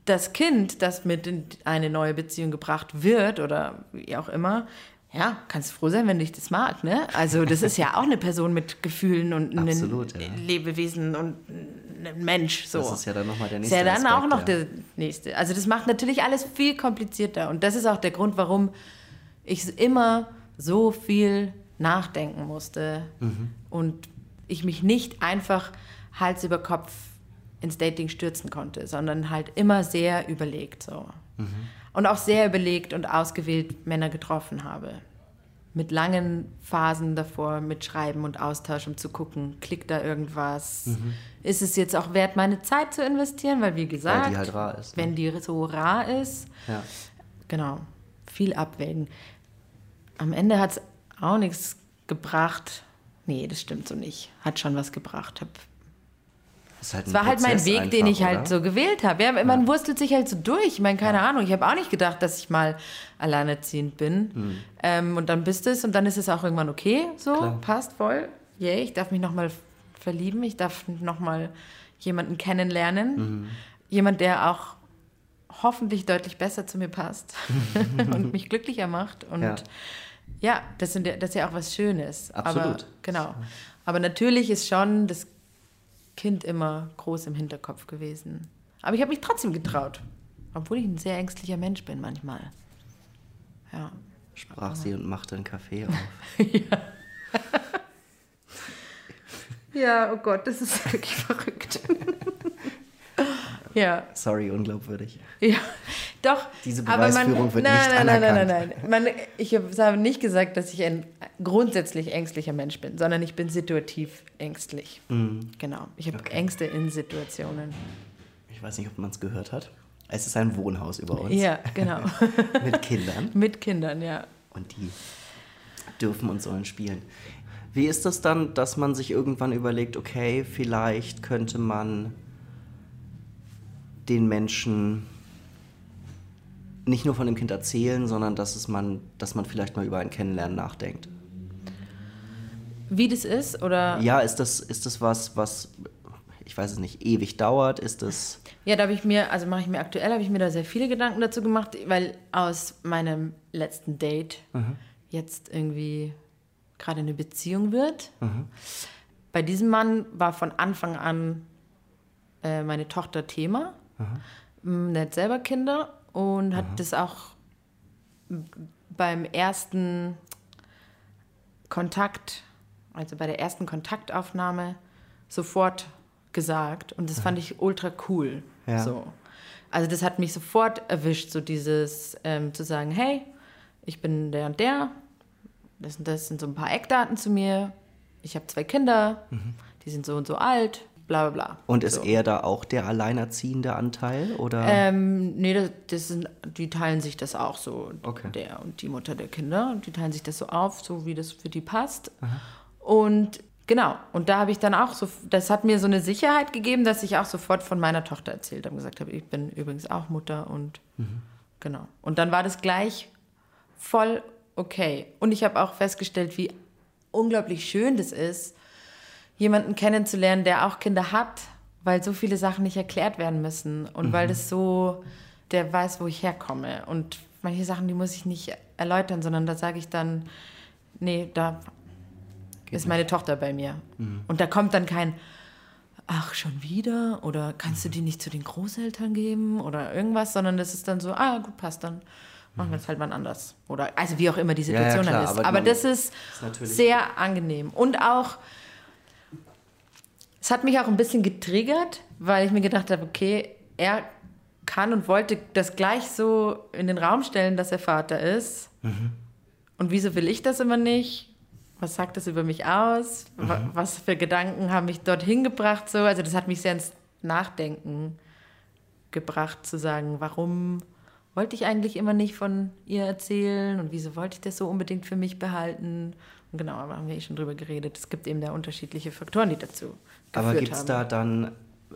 das Kind, das mit in eine neue Beziehung gebracht wird oder wie auch immer, ja, kannst froh sein, wenn dich das mag, ne? Also das ist ja auch eine Person mit Gefühlen und ein Absolut, ja. Lebewesen und ein Mensch. So. Das ist ja dann nochmal der Ist nächste ja dann auch Aspekt, noch ja. der nächste. Also das macht natürlich alles viel komplizierter. Und das ist auch der Grund, warum ich immer so viel nachdenken musste Mhm. und ich mich nicht einfach Hals über Kopf ins Dating stürzen konnte, sondern halt immer sehr überlegt so. Mhm. Und auch sehr überlegt und ausgewählt Männer getroffen habe. mit langen Phasen davor mit Schreiben und Austausch, um zu gucken, klickt da irgendwas? Mhm. Ist es jetzt auch wert, meine Zeit zu investieren? Weil, wie gesagt, Weil die halt rar ist. Ne? wenn die so rar ist, ja. genau, viel abwägen. Am Ende hat es auch nichts gebracht. Nee, das stimmt so nicht. Hat schon was gebracht. Hab halt es war halt mein Prozess Weg, den einfach, ich halt oder? so gewählt habe. Ja, man wurstelt sich halt so durch. Ich meine, keine Ahnung. Ich habe auch nicht gedacht, dass ich mal alleinerziehend bin. Hm. Ähm, und dann bist es und dann ist es auch irgendwann okay. So, Klar. passt voll. Yay, ich darf mich nochmal verlieben. Ich darf nochmal jemanden kennenlernen. Mhm. Jemand, der auch hoffentlich deutlich besser zu mir passt *laughs* *laughs* und mich glücklicher macht. Und Ja. Ja, das, sind, ja- das ist ja auch was Schönes. Aber, Absolut. genau. Aber natürlich ist schon das Kind immer groß im Hinterkopf gewesen. Aber ich habe mich trotzdem getraut. Obwohl ich ein sehr ängstlicher Mensch bin manchmal. Ja. Sprach sie und machte einen Kaffee auf. *laughs* Ja, oh Gott, das ist wirklich *laughs* verrückt. *laughs* ja, Sorry, unglaubwürdig. ja, doch. Diese aber Beweisführung wird nein, nicht nein, nein, nein, nein, anerkannt. nein, Man, ich habe nicht gesagt, dass ich ein grundsätzlich ängstlicher Mensch bin, sondern ich bin situativ ängstlich. Mhm. Genau. Ich habe Ängste in Situationen. Ich weiß nicht, ob man es gehört hat. Es ist ein Wohnhaus über uns Ja, genau. *laughs* mit Kindern Mit Kindern, ja. und die dürfen und sollen spielen. Wie ist das dann, dass man sich irgendwann überlegt, okay, vielleicht könnte man den Menschen nicht nur von dem Kind erzählen, sondern dass, es man, dass man vielleicht mal über ein Kennenlernen nachdenkt? Wie das ist oder Ja, ist das, ist das was, was, ich weiß es nicht, ewig dauert? Ist das. Ja, da habe ich mir, also mache ich mir aktuell, habe ich mir da sehr viele Gedanken dazu gemacht, weil aus meinem letzten Date jetzt irgendwie gerade eine Beziehung wird. Bei diesem Mann war von Anfang an äh, meine Tochter Thema. Mhm. Der hat selber Kinder und hat das auch beim ersten Kontakt, also bei der ersten Kontaktaufnahme, sofort gesagt. Und das fand ich ultra cool. Ja. So. Also das hat mich sofort erwischt, so dieses ähm, zu sagen, hey, ich bin der und der, das, und das sind so ein paar Eckdaten zu mir, ich habe zwei Kinder, die sind so und so alt, bla bla bla. Und ist so. er da auch der alleinerziehende Anteil? Oder? Ähm, nee, das, das sind, die teilen sich das auch so. Okay. Der und die Mutter der Kinder. Und die teilen sich das so auf, so wie das für die passt. Und genau, und da habe ich dann auch so, das hat mir so eine Sicherheit gegeben, dass ich auch sofort von meiner Tochter erzählt habe. Gesagt habe, ich bin übrigens auch Mutter und genau. Und dann war das gleich voll okay. Und ich habe auch festgestellt, wie unglaublich schön das ist, jemanden kennenzulernen, der auch Kinder hat, weil so viele Sachen nicht erklärt werden müssen und weil das so, der weiß, wo ich herkomme. Und manche Sachen, die muss ich nicht erläutern, sondern da sage ich dann, nee, da ist meine Tochter bei mir. Und da kommt dann kein, ach, schon wieder? Oder kannst du die nicht zu den Großeltern geben? Oder irgendwas, sondern das ist dann so, ah, gut, passt, dann machen wir es halt mal anders. Oder, also wie auch immer die Ja, ja, Situation klar, dann ist. aber Aber, das ist, ist sehr angenehm. Und auch, es hat mich auch ein bisschen getriggert, weil ich mir gedacht habe, okay, er kann und wollte das gleich so in den Raum stellen, dass er Vater ist. Und wieso will ich das immer nicht? Was sagt das über mich aus? Wa- Was für Gedanken haben mich dorthin gebracht? So? Also das hat mich sehr ins Nachdenken gebracht, zu sagen, warum wollte ich eigentlich immer nicht von ihr erzählen und wieso wollte ich das so unbedingt für mich behalten? Und genau, da haben wir eh schon drüber geredet. Es gibt eben da unterschiedliche Faktoren, die dazu Aber gibt es da dann,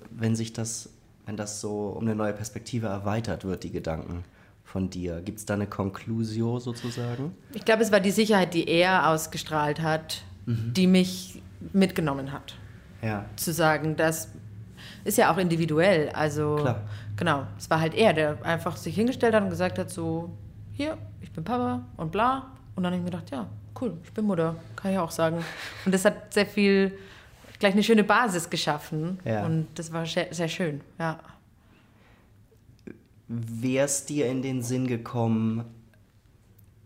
wenn sich das, wenn das so um eine neue Perspektive erweitert wird, die Gedanken von dir, gibt es da eine Conclusio sozusagen? Ich glaube, es war die Sicherheit, die er ausgestrahlt hat, die mich mitgenommen hat. Ja. Zu sagen, das ist ja auch individuell. Also, Klar. genau, es war halt er, der einfach sich hingestellt hat und gesagt hat: so, hier, ich bin Papa und bla. Und dann habe ich mir gedacht: ja, cool, ich bin Mutter, kann ich auch sagen. Und das hat sehr viel, gleich eine schöne Basis geschaffen. Ja. Und das war sehr, sehr schön, ja. Wäre es dir in den Sinn gekommen,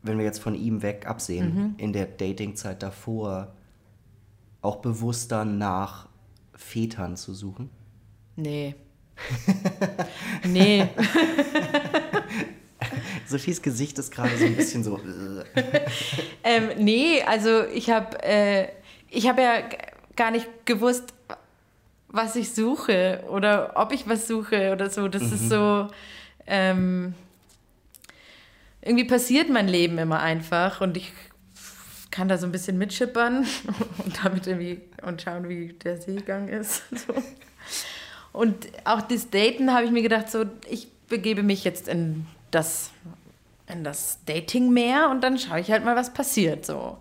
wenn wir jetzt von ihm weg absehen, in der Datingzeit davor, auch bewusster nach Vätern zu suchen? Nee. *laughs* nee. Sophies Gesicht ist gerade so ein bisschen so. äh. *laughs* Ähm, nee, also ich habe äh, ich hab ja gar nicht gewusst, was ich suche oder ob ich was suche oder so. Das ist so. Ähm, irgendwie passiert mein Leben immer einfach und ich kann da so ein bisschen mitschippern *laughs* und damit irgendwie und schauen, wie der Seegang ist. *laughs* So. Und auch das Daten habe ich mir gedacht, so ich begebe mich jetzt in das in das Dating mehr und dann schaue ich halt mal, was passiert so.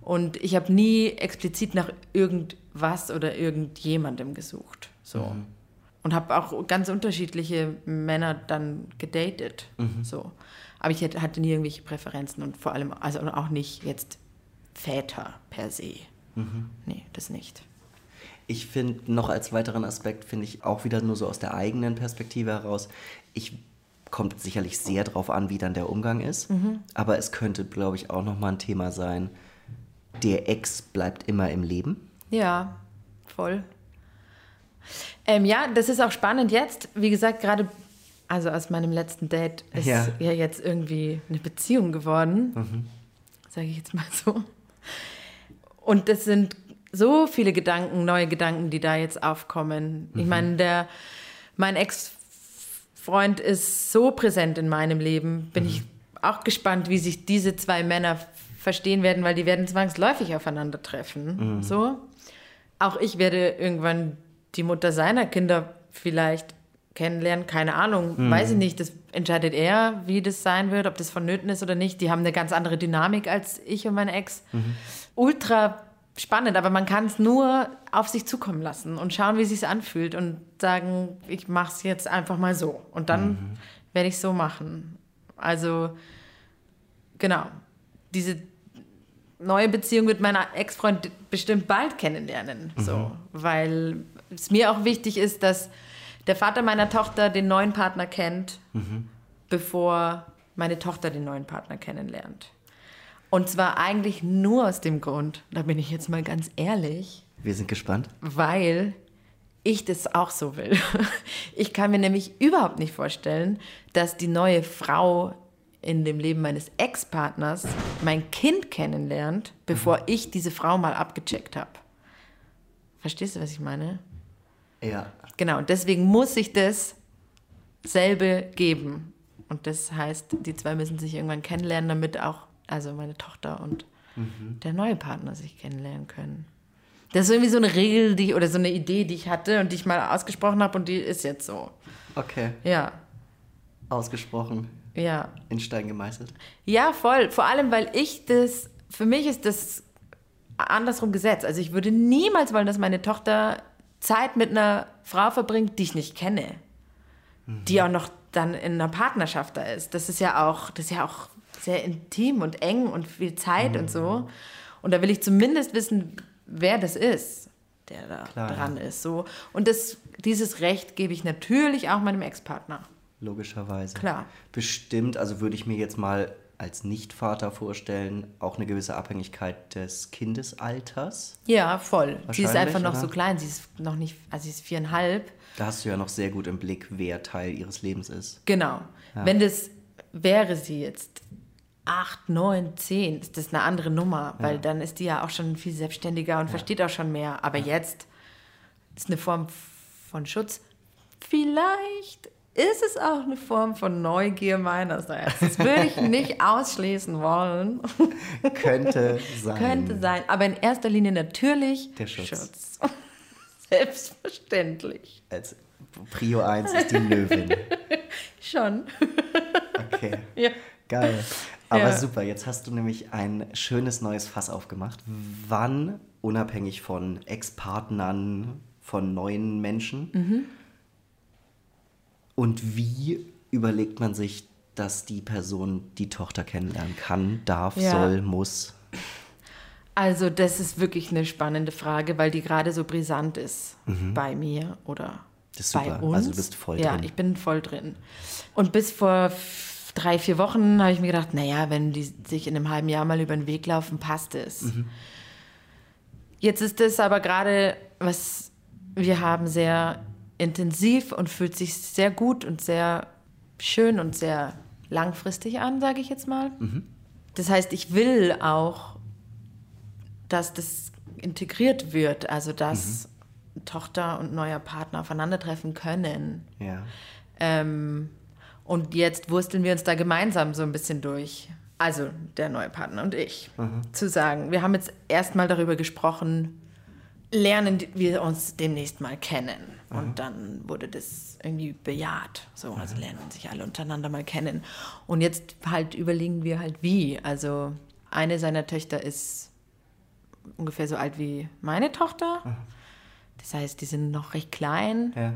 Und ich habe nie explizit nach irgendwas oder irgendjemandem gesucht. So. Und habe auch ganz unterschiedliche Männer dann gedatet. So. Aber ich hatte nie irgendwelche Präferenzen und vor allem, also auch nicht jetzt Väter per se. Nee, das nicht. Ich finde noch als weiteren Aspekt, finde ich auch wieder nur so aus der eigenen Perspektive heraus, ich kommt sicherlich sehr drauf an, wie dann der Umgang ist, aber es könnte, glaube ich, auch nochmal ein Thema sein, der Ex bleibt immer im Leben. Ja, voll. Ähm, ja, das ist auch spannend jetzt. Wie gesagt, gerade, also aus meinem letzten Date ist Ja. ja, jetzt irgendwie eine Beziehung geworden. Sage ich jetzt mal so. Und das sind so viele Gedanken, neue Gedanken, die da jetzt aufkommen. Ich meine, der, mein Ex-Freund ist so präsent in meinem Leben. Bin ich auch gespannt, wie sich diese zwei Männer verstehen werden, weil die werden zwangsläufig aufeinandertreffen. So. Auch ich werde irgendwann die Mutter seiner Kinder vielleicht kennenlernen, keine Ahnung, weiß ich nicht. Das entscheidet er, wie das sein wird, ob das vonnöten ist oder nicht. Die haben eine ganz andere Dynamik als ich und mein Ex. Ultra spannend, aber man kann es nur auf sich zukommen lassen und schauen, wie es sich anfühlt und sagen, ich mache es jetzt einfach mal so und dann werde ich so machen. Also genau, diese neue Beziehung mit meiner Ex-Freund bestimmt bald kennenlernen. So, weil es mir auch wichtig ist, dass der Vater meiner Tochter den neuen Partner kennt, bevor meine Tochter den neuen Partner kennenlernt. Und zwar eigentlich nur aus dem Grund, da bin ich jetzt mal ganz ehrlich, Wir sind gespannt. weil ich das auch so will. *laughs* Ich kann mir nämlich überhaupt nicht vorstellen, dass die neue Frau in dem Leben meines Ex-Partners mein Kind kennenlernt, bevor ich diese Frau mal abgecheckt habe. Verstehst du, was ich meine? Ja. Genau, und deswegen muss sich das selbe geben. Und das heißt, die zwei müssen sich irgendwann kennenlernen, damit auch, also meine Tochter und der neue Partner sich kennenlernen können. Das ist irgendwie so eine Regel, die ich, oder so eine Idee, die ich hatte und die ich mal ausgesprochen habe und die ist jetzt so. Okay. Ja, Ausgesprochen, ja. in Stein gemeißelt. Ja, voll. Vor allem, weil ich das, für mich ist das andersrum gesetzt. Also ich würde niemals wollen, dass meine Tochter Zeit mit einer Frau verbringt, die ich nicht kenne. Die auch noch dann in einer Partnerschaft da ist. Das ist ja auch, das ist ja auch sehr intim und eng und viel Zeit und so. Und da will ich zumindest wissen, wer das ist, der da Klar, dran ist. So. Und das, dieses Recht gebe ich natürlich auch meinem Ex-Partner. Logischerweise. Klar. Bestimmt, also würde ich mir jetzt mal als Nichtvater vorstellen, auch eine gewisse Abhängigkeit des Kindesalters. Ja, voll. Sie ist einfach noch oder? so klein. Sie ist noch nicht, also sie ist viereinhalb. Da hast du ja noch sehr gut im Blick, wer Teil ihres Lebens ist. Genau. Wenn das wäre sie jetzt acht, neun, zehn, ist das eine andere Nummer, weil dann ist die ja auch schon viel selbstständiger und versteht auch schon mehr. Aber jetzt ist eine Form von Schutz. Vielleicht ist es auch eine Form von Neugier meinerseits. Das würde ich *laughs* nicht ausschließen wollen. Könnte *laughs* sein. Könnte sein. Aber in erster Linie natürlich Der Schutz. *laughs* Selbstverständlich. Als Prio 1 ist die Löwin. Schon. Okay. Ja. Geil. Aber Ja. super, jetzt hast du nämlich ein schönes neues Fass aufgemacht. Wann, unabhängig von Ex-Partnern, von neuen Menschen, Mhm. und wie überlegt man sich, dass die Person die Tochter kennenlernen kann, darf, Ja. soll, muss? Also das ist wirklich eine spannende Frage, weil die gerade so brisant ist bei mir oder Mhm. Das ist bei super. uns. Also du bist voll ja, drin. ich bin voll drin. Und bis vor drei, vier Wochen habe ich mir gedacht, naja, wenn die sich in einem halben Jahr mal über den Weg laufen, passt es. Mhm. Jetzt ist es aber gerade, was wir haben, sehr intensiv und fühlt sich sehr gut und sehr schön und sehr langfristig an, sage ich jetzt mal. Das heißt, ich will auch, dass das integriert wird, also dass Tochter und neuer Partner aufeinandertreffen können. Ja. Ähm, und jetzt wursteln wir uns da gemeinsam so ein bisschen durch. Also der neue Partner und ich. Zu sagen, wir haben jetzt erstmal darüber gesprochen, lernen wir uns demnächst mal kennen. Und dann wurde das irgendwie bejaht. So, also lernen sich alle untereinander mal kennen. Und jetzt halt überlegen wir halt wie. Also eine seiner Töchter ist ungefähr so alt wie meine Tochter. Das heißt, die sind noch recht klein. Ja.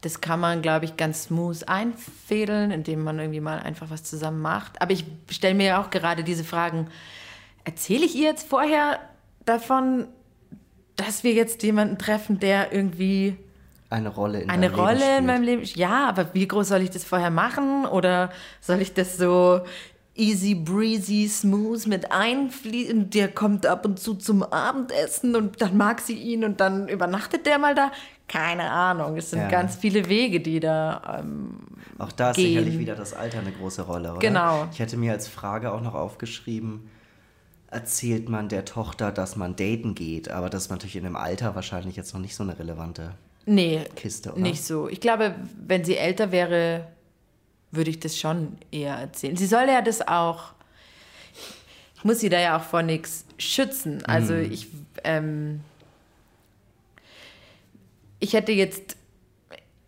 Das kann man, glaube ich, ganz smooth einfädeln, indem man irgendwie mal einfach was zusammen macht. Aber ich stelle mir ja auch gerade diese Fragen. Erzähle ich ihr jetzt vorher davon, dass wir jetzt jemanden treffen, der irgendwie Eine Rolle in eine Rolle Leben in meinem Leben. Ja, aber wie groß soll ich das vorher machen? Oder soll ich das so easy breezy, smooth mit einfließen? Der kommt ab und zu zum Abendessen und dann mag sie ihn und dann übernachtet der mal da. Keine Ahnung. Es sind Ja. ganz viele Wege, die da. Ähm, Auch da ist gehen. sicherlich wieder das Alter eine große Rolle, oder? Genau. Ich hätte mir als Frage auch noch aufgeschrieben, erzählt man der Tochter, dass man daten geht, aber das ist natürlich in dem Alter wahrscheinlich jetzt noch nicht so eine relevante nee, Kiste, oder? nicht so. Ich glaube, wenn sie älter wäre, würde ich das schon eher erzählen. Sie soll ja das auch. Ich muss sie da ja auch vor nichts schützen. Also ich. Ähm, ich hätte jetzt.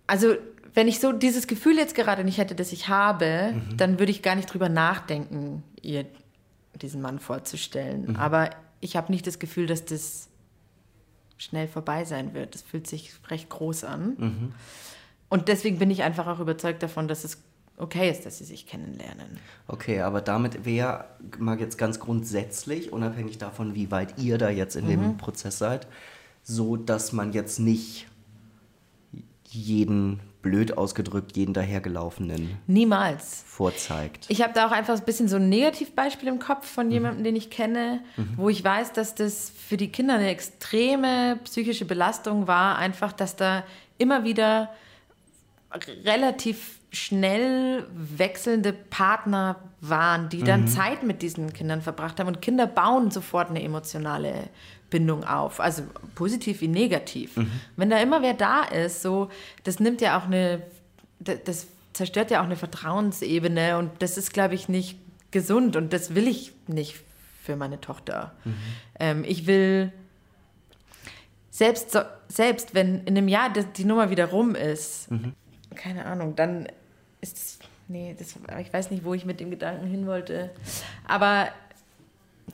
Also, wenn ich so dieses Gefühl jetzt gerade nicht hätte, das ich habe, dann würde ich gar nicht drüber nachdenken, ihr diesen Mann vorzustellen. Aber ich habe nicht das Gefühl, dass das schnell vorbei sein wird. Das fühlt sich recht groß an. Und deswegen bin ich einfach auch überzeugt davon, dass es okay ist, dass sie sich kennenlernen. Okay, aber damit wäre, mal jetzt ganz grundsätzlich, unabhängig davon, wie weit ihr da jetzt in Mhm. dem Prozess seid, so, dass man jetzt nicht jeden, blöd ausgedrückt, jeden dahergelaufenen Niemals. vorzeigt. Ich habe da auch einfach ein bisschen so ein Negativbeispiel im Kopf von jemandem, den ich kenne, wo ich weiß, dass das für die Kinder eine extreme psychische Belastung war. Einfach, dass da immer wieder relativ schnell wechselnde Partner waren, die dann Zeit mit diesen Kindern verbracht haben. Und Kinder bauen sofort eine emotionale Bindung auf, also positiv wie negativ. Wenn da immer wer da ist, so, das nimmt ja auch eine, das, zerstört ja auch eine Vertrauensebene und das ist, glaube ich, nicht gesund und das will ich nicht für meine Tochter. Ähm, ich will selbst, so, selbst wenn in einem Jahr die Nummer wieder rum ist, keine Ahnung, dann ist es, nee, das, ich weiß nicht, wo ich mit dem Gedanken hin wollte, aber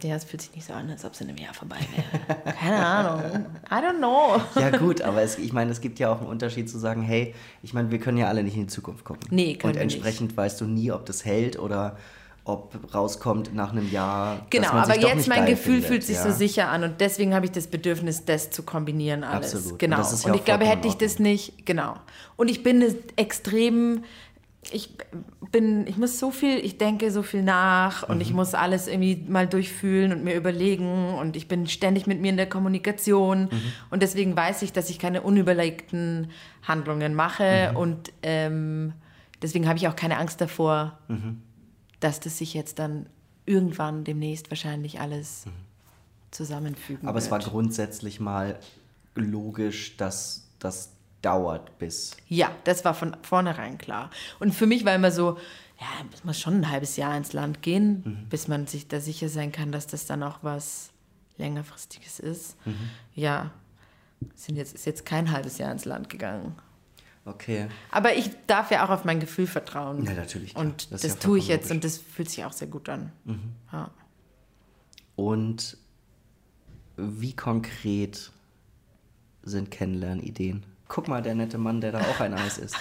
ja, es fühlt sich nicht so an, als ob es in einem Jahr vorbei wäre. *laughs* Keine Ahnung. I don't know. Ja gut, aber es, ich meine, es gibt ja auch einen Unterschied zu sagen, hey, ich meine, wir können ja alle nicht in die Zukunft gucken. Nee, können Und wir nicht. entsprechend weißt du nie, ob das hält oder ob rauskommt nach einem Jahr. dass Genau, aber doch jetzt nicht mein Gefühl findet, fühlt sich ja. so sicher an und deswegen habe ich das Bedürfnis, das zu kombinieren alles. Absolut. Und Genau. ist ja und ich glaube, hätte ich das nicht, genau. Und ich bin extrem, ich bin, ich muss so viel, ich denke so viel nach und Mhm. ich muss alles irgendwie mal durchfühlen und mir überlegen und ich bin ständig mit mir in der Kommunikation Mhm. und deswegen weiß ich, dass ich keine unüberlegten Handlungen mache Mhm. und ähm, deswegen habe ich auch keine Angst davor, Mhm. dass das sich jetzt dann irgendwann demnächst wahrscheinlich alles zusammenfügen Mhm. Aber es wird. war grundsätzlich mal logisch, dass das dauert bis. Ja, das war von vornherein klar. Und für mich war immer so, ja, muss schon ein halbes Jahr ins Land gehen, Mhm. bis man sich da sicher sein kann, dass das dann auch was längerfristiges ist. Mhm. Ja, sind jetzt, ist jetzt kein halbes Jahr ins Land gegangen. Okay. Aber ich darf ja auch auf mein Gefühl vertrauen. Ja, natürlich, klar. Und Das das, ja tue ich jetzt logisch. und das fühlt sich auch sehr gut an. Ja. Und wie konkret sind Kennenlernideen? Guck mal, der nette Mann, der da auch ein Eis ist.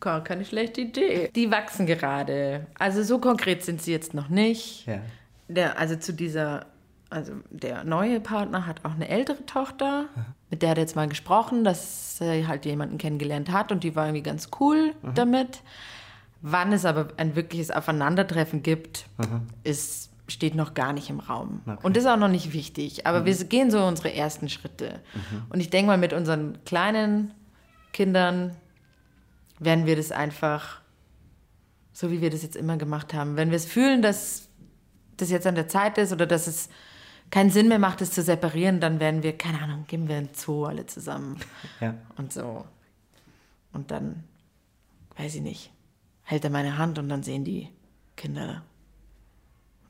Gar *laughs* keine schlechte Idee. Die wachsen gerade. Also so konkret sind sie jetzt noch nicht. Ja. Der, also zu dieser, also der neue Partner hat auch eine ältere Tochter, mit der hat er jetzt mal gesprochen, dass er halt jemanden kennengelernt hat und die war irgendwie ganz cool damit. Wann es aber ein wirkliches Aufeinandertreffen gibt, ist, steht noch gar nicht im Raum. Und ist auch noch nicht wichtig. Aber wir gehen so unsere ersten Schritte. Und ich denke mal, mit unseren kleinen Kindern werden wir das einfach So wie wir das jetzt immer gemacht haben. Wenn wir es fühlen, dass das jetzt an der Zeit ist oder dass es keinen Sinn mehr macht, es zu separieren, dann werden wir, keine Ahnung, gehen wir in den Zoo alle zusammen Ja. und so. Und dann, weiß ich nicht, hält er meine Hand und dann sehen die Kinder,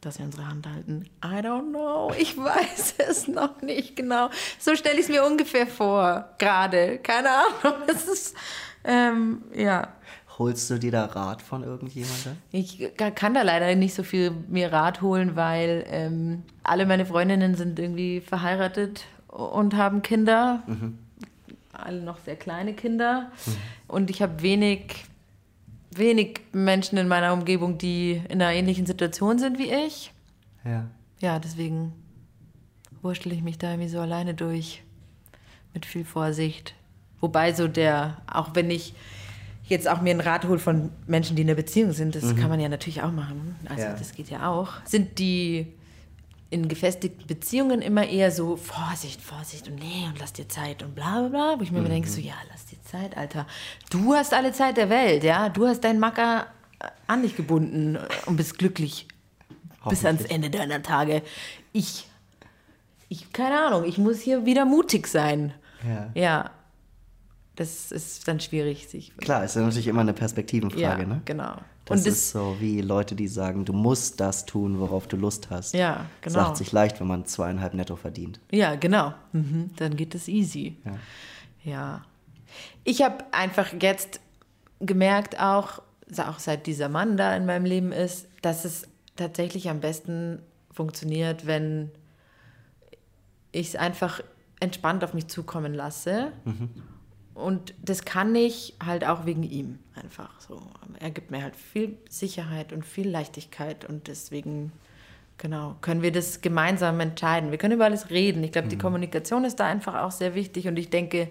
dass wir unsere Hand halten. I don't know, ich weiß *laughs* es noch nicht genau. So stelle ich es mir ungefähr vor, gerade. Keine Ahnung, *laughs* es ist, ähm, ja. Holst du dir da Rat von irgendjemandem? Ich kann da leider nicht so viel mir Rat holen, weil ähm, alle meine Freundinnen sind irgendwie verheiratet und haben Kinder. Alle noch sehr kleine Kinder. Und ich habe wenig, wenig Menschen in meiner Umgebung, die in einer ähnlichen Situation sind wie ich. Ja. Ja, deswegen wurschtel ich mich da irgendwie so alleine durch. Mit viel Vorsicht. Wobei so der, auch wenn ich jetzt auch mir einen Rat hole von Menschen, die in einer Beziehung sind, das kann man ja natürlich auch machen. Also Ja. das geht ja auch. Sind die in gefestigten Beziehungen immer eher so Vorsicht, Vorsicht und nee und lass dir Zeit und bla bla bla, wo ich mir immer denke, so ja, lass dir Zeit, Alter. Du hast alle Zeit der Welt, ja. Du hast deinen Macker an dich gebunden und bist glücklich bis ans. Ende deiner Tage. Ich, ich, keine Ahnung, ich muss hier wieder mutig sein. Ja. Ja. Das ist dann schwierig, sich. Klar, ist ja natürlich immer eine Perspektivenfrage, ja, ne? genau. Das und ist das, so wie Leute, die sagen, du musst das tun, worauf du Lust hast. ja, genau. Sagt sich leicht, wenn man zweieinhalb netto verdient. Ja, genau. Mhm, dann geht es easy. Ja. Ja. Ich habe einfach jetzt gemerkt, auch, auch seit dieser Mann da in meinem Leben ist, dass es tatsächlich am besten funktioniert, wenn ich es einfach entspannt auf mich zukommen lasse. Und das kann ich halt auch wegen ihm einfach so. Er gibt mir halt viel Sicherheit und viel Leichtigkeit und deswegen, genau, können wir das gemeinsam entscheiden. Wir können über alles reden. Ich glaube, die Kommunikation ist da einfach auch sehr wichtig und ich denke,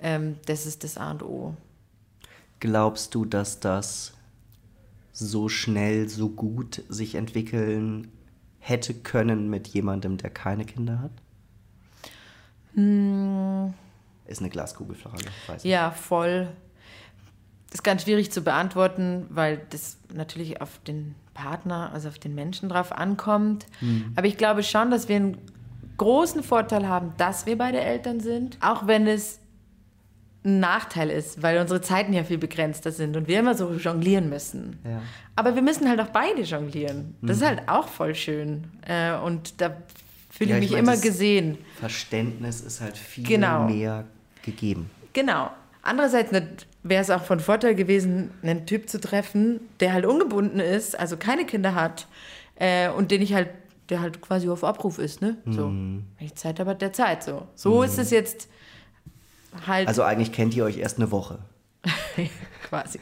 ähm, das ist das A und O. Glaubst du, dass das so schnell, so gut sich entwickeln hätte können mit jemandem, der keine Kinder hat? Ist eine Glaskugelfrage. Ja, voll. Das ist ganz schwierig zu beantworten, weil das natürlich auf den Partner, also auf den Menschen drauf ankommt. Aber ich glaube schon, dass wir einen großen Vorteil haben, dass wir beide Eltern sind, auch wenn es ein Nachteil ist, weil unsere Zeiten ja viel begrenzter sind und wir immer so jonglieren müssen. Ja. Aber wir müssen halt auch beide jonglieren. Das ist halt auch voll schön. Äh, Und da fühle Ja, ich ich mich mein, immer gesehen. Verständnis ist halt viel Genau. mehr gegeben. Genau. Andererseits wäre es auch von Vorteil gewesen, einen Typ zu treffen, der halt ungebunden ist, also keine Kinder hat äh, und den ich halt, der halt quasi auf Abruf ist, ne? So, Mhm. wenn ich Zeit habe, hat der Zeit. So, so ist es jetzt halt Also eigentlich kennt ihr euch erst eine Woche. *laughs* quasi.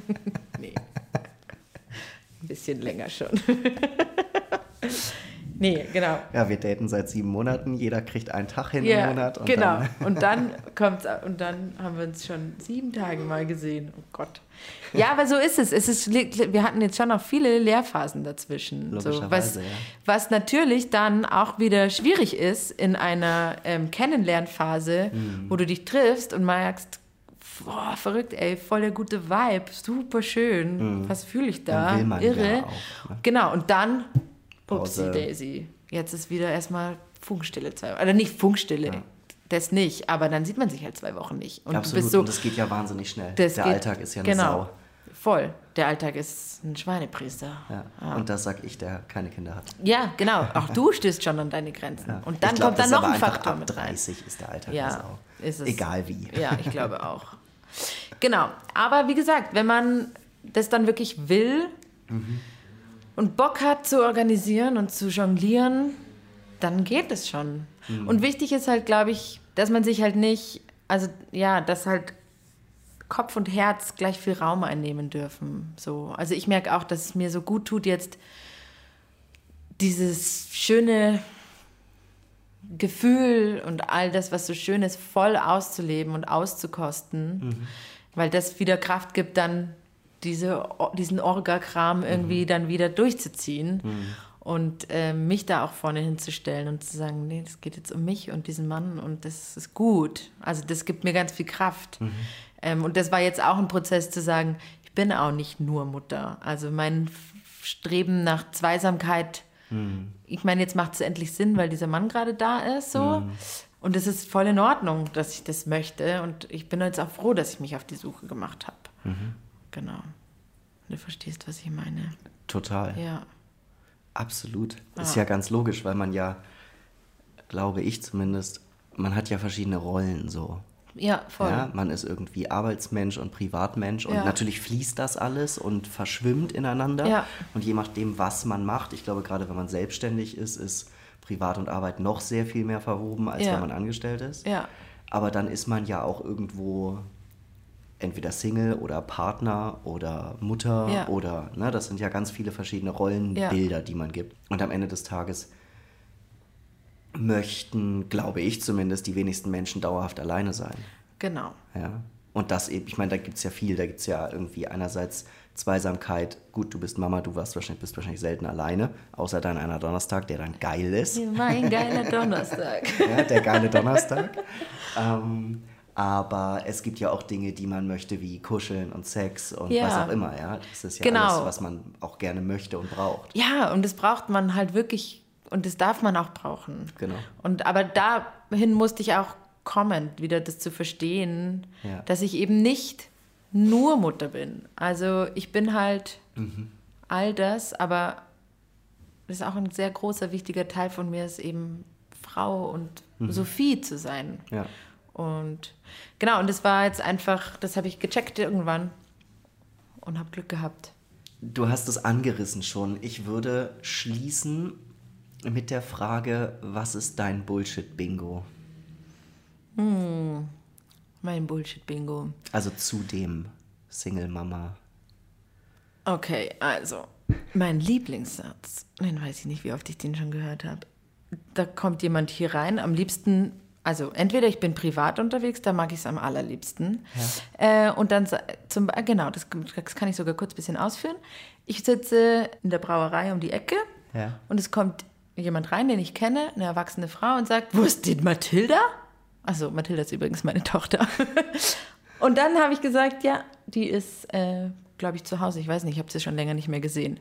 *laughs* nee. Ein bisschen länger schon. *laughs* nee, genau. Ja, wir daten seit sieben Monaten, jeder kriegt einen Tag hin Ja, im Monat. Und genau. Dann, *laughs* Und dann kommt's und dann haben wir uns schon sieben Tage mal gesehen. Oh Gott. Ja, aber so ist es. Es ist, wir hatten jetzt schon noch viele Lehrphasen dazwischen. So, was, ja. was natürlich dann auch wieder schwierig ist in einer ähm, Kennenlernphase, Mhm. wo du dich triffst und merkst, boah, verrückt, ey, voll der gute Vibe, super schön. Was fühle ich da? Mhm. Irre. ja auch, ne? Genau, und dann, Pause. daisy. Jetzt ist wieder erstmal Funkstille zwei Oder nicht Funkstille, das nicht, aber dann sieht man sich halt zwei Wochen nicht. Und absolut, du bist so, und das geht ja wahnsinnig schnell. Der geht- Alltag ist ja eine genau, Sau. Voll. Der Alltag ist ein Schweinepriester. Ja. Und das sag ich, der keine Kinder hat. Ja, genau. *laughs* Auch du stößt schon an deine Grenzen. Ja. Und dann glaub, kommt dann noch ein Faktor ab mit rein. 30 ist der Alltag Ja, eine Sau. Egal wie. Ja, ich glaube auch. Genau. Aber wie gesagt, wenn man das dann wirklich will und Bock hat zu organisieren und zu jonglieren, dann geht es schon. Und wichtig ist halt, glaube ich, dass man sich halt nicht, also ja, dass halt Kopf und Herz gleich viel Raum einnehmen dürfen. So. Also ich merke auch, dass es mir so gut tut, jetzt dieses schöne Gefühl und all das, was so schön ist, voll auszuleben und auszukosten, weil das wieder Kraft gibt, dann diese, diesen Orga-Kram irgendwie dann wieder durchzuziehen und äh, mich da auch vorne hinzustellen und zu sagen, nee, es geht jetzt um mich und diesen Mann und das ist gut. Also das gibt mir ganz viel Kraft. Ähm, und das war jetzt auch ein Prozess zu sagen, ich bin auch nicht nur Mutter. Also mein Streben nach Zweisamkeit, ich meine, jetzt macht es endlich Sinn, weil dieser Mann gerade da ist, so. Und es ist voll in Ordnung, dass ich das möchte. Und ich bin jetzt auch froh, dass ich mich auf die Suche gemacht habe. Genau. Du verstehst, was ich meine. Total. Ja. Absolut. Ist Ja. ja ganz logisch, weil man ja, glaube ich zumindest, man hat ja verschiedene Rollen so. Ja, voll. Ja, man ist irgendwie Arbeitsmensch und Privatmensch und Ja. natürlich fließt das alles und verschwimmt ineinander. Ja. Und je nachdem, was man macht, ich glaube, gerade wenn man selbstständig ist, ist Privat und Arbeit noch sehr viel mehr verwoben, als Ja. wenn man angestellt ist. Ja. Aber dann ist man ja auch irgendwo entweder Single oder Partner oder Mutter Ja. oder, ne, das sind ja ganz viele verschiedene Rollenbilder, die man gibt. Und am Ende des Tages möchten, glaube ich zumindest, die wenigsten Menschen dauerhaft alleine sein. Genau. Ja. Und das eben, ich meine, da gibt es ja viel, da gibt es ja irgendwie einerseits Zweisamkeit, gut, du bist Mama, du warst wahrscheinlich, bist wahrscheinlich selten alleine, außer dann einer Donnerstag, der dann geil ist. Mein geiler *laughs* Donnerstag. ja, der geile Donnerstag. *laughs* ähm, aber es gibt ja auch Dinge, die man möchte, wie Kuscheln und Sex und Ja. was auch immer, ja. Das ist ja Genau. alles, was man auch gerne möchte und braucht. Ja, und das braucht man halt wirklich und das darf man auch brauchen. Genau. Und aber dahin musste ich auch kommen, wieder das zu verstehen, Ja. dass ich eben nicht nur Mutter bin. Also ich bin halt Mhm. all das, aber das ist auch ein sehr großer, wichtiger Teil von mir, ist eben Frau und Mhm. Sophie zu sein. Ja. Und genau, und das war jetzt einfach, das habe ich gecheckt irgendwann und habe Glück gehabt. Du hast es angerissen schon. Ich würde schließen mit der Frage, was ist dein Bullshit-Bingo? Mein Bullshit-Bingo. Also zu dem Single-Mama. Okay, also mein Lieblingssatz, den weiß ich nicht, wie oft ich den schon gehört habe. Da kommt jemand hier rein, am liebsten, also entweder ich bin privat unterwegs, da mag ich es am allerliebsten. Äh, und dann zum genau, das, das kann ich sogar kurz ein bisschen ausführen. Ich sitze in der Brauerei um die Ecke Ja. und es kommt jemand rein, den ich kenne, eine erwachsene Frau und sagt, wo ist denn Mathilda? Also Mathilda ist übrigens meine Tochter. *laughs* Und dann habe ich gesagt, ja, die ist, äh, glaube ich, zu Hause. Ich weiß nicht, ich habe sie schon länger nicht mehr gesehen.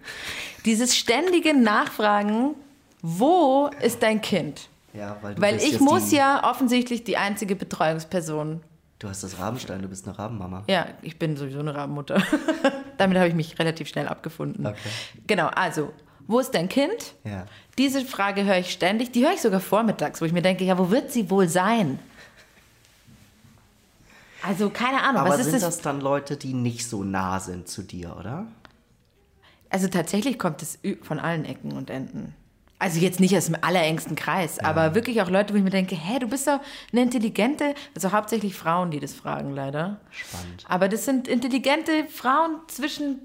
Dieses ständige Nachfragen, wo ist dein Kind? Ja, weil Weil ich muss die, ja offensichtlich die einzige Betreuungsperson. Du hast das Rabenstein, du bist eine Rabenmama. Ja, ich bin sowieso eine Rabenmutter. *laughs* Damit habe ich mich relativ schnell abgefunden. Okay. Genau, also, wo ist dein Kind? Ja. Diese Frage höre ich ständig. Die höre ich sogar vormittags, wo ich mir denke, ja, wo wird sie wohl sein? Also, keine Ahnung, Aber was sind das? das dann Leute, die nicht so nah sind zu dir, oder? Also tatsächlich kommt es von allen Ecken und Enden. Also jetzt nicht aus dem allerengsten Kreis, aber wirklich auch Leute, wo ich mir denke, hä, du bist doch eine intelligente, also hauptsächlich Frauen, die das fragen leider. Spannend. Aber das sind intelligente Frauen zwischen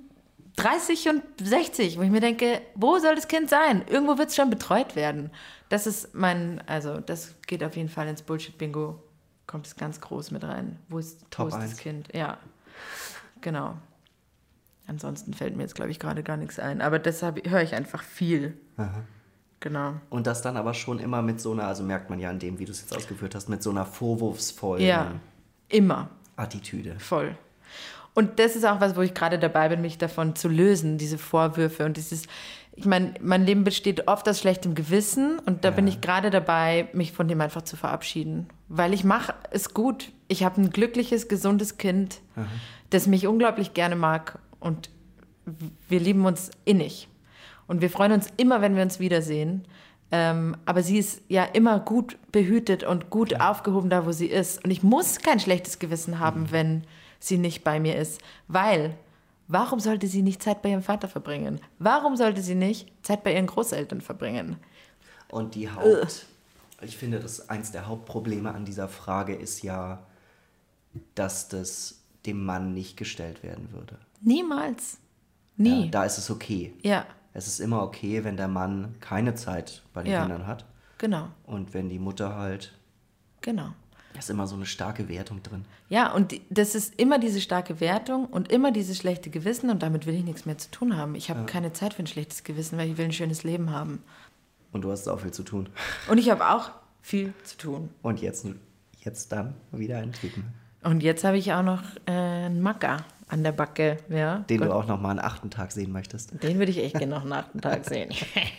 30 und 60, wo ich mir denke, wo soll das Kind sein? Irgendwo wird es schon betreut werden. Das ist mein, also das geht auf jeden Fall ins Bullshit-Bingo, kommt es ganz groß mit rein. Wo ist, Top wo ist das Kind? Ja, genau. Ansonsten fällt mir jetzt, glaube ich, gerade gar nichts ein. Aber deshalb höre ich einfach viel. Genau. Und das dann aber schon immer mit so einer, also merkt man ja an dem, wie du es jetzt ausgeführt hast, mit so einer vorwurfsvollen Ja, immer. Attitüde. Voll. Und das ist auch was, wo ich gerade dabei bin, mich davon zu lösen, diese Vorwürfe und dieses, ich meine, mein Leben besteht oft aus schlechtem Gewissen und da bin ich gerade dabei, mich von dem einfach zu verabschieden. Weil ich mache es gut. Ich habe ein glückliches, gesundes Kind, das mich unglaublich gerne mag und wir lieben uns innig. Und wir freuen uns immer, wenn wir uns wiedersehen. Ähm, aber sie ist ja immer gut behütet und gut aufgehoben da, wo sie ist. Und ich muss kein schlechtes Gewissen haben, wenn sie nicht bei mir ist. Weil, warum sollte sie nicht Zeit bei ihrem Vater verbringen? Warum sollte sie nicht Zeit bei ihren Großeltern verbringen? Und die Haupt, ich finde, das eins der Hauptprobleme an dieser Frage ist ja, dass das dem Mann nicht gestellt werden würde. Niemals. Nie. Ja, da ist es okay. Ja, Es ist immer okay, wenn der Mann keine Zeit bei den Ja. Kindern hat. genau, Und wenn die Mutter halt, genau. da ist immer so eine starke Wertung drin. Ja, und die- das ist immer diese starke Wertung und immer dieses schlechte Gewissen und damit will ich nichts mehr zu tun haben. Ich habe keine Zeit für ein schlechtes Gewissen, weil ich will ein schönes Leben haben. Und du hast auch viel zu tun. Und ich habe auch viel zu tun. Und jetzt, jetzt dann wieder einen Typen. Und jetzt habe ich auch noch äh, einen Macker. An der Backe, ja. Den Gott, du auch noch mal einen achten Tag sehen möchtest. Den würde ich echt gerne noch nach dem Tag *laughs* sehen.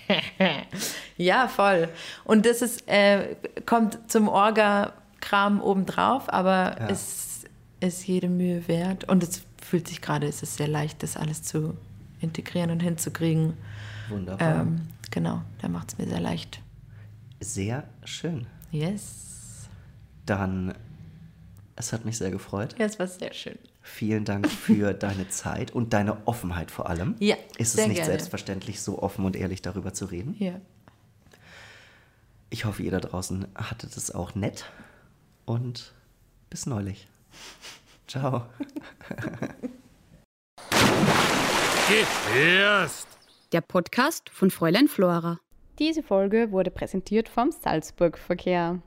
*laughs* ja, voll. Und das ist, äh, kommt zum Orga-Kram obendrauf, aber Ja. es ist jede Mühe wert. Und es fühlt sich gerade, es ist sehr leicht, das alles zu integrieren und hinzukriegen. Wunderbar. Ähm, genau, da macht es mir sehr leicht. Sehr schön. Yes. Dann, es hat mich sehr gefreut. Ja, es war sehr schön. Vielen Dank für *laughs* deine Zeit und deine Offenheit vor allem. Ja, Ist es nicht gerne. selbstverständlich, so offen und ehrlich darüber zu reden? Ja. Ich hoffe, ihr da draußen hattet es auch nett und bis neulich. Ciao. *laughs* Gefährst! Der Podcast von Fräulein Flora. Diese Folge wurde präsentiert vom Salzburg Verkehr.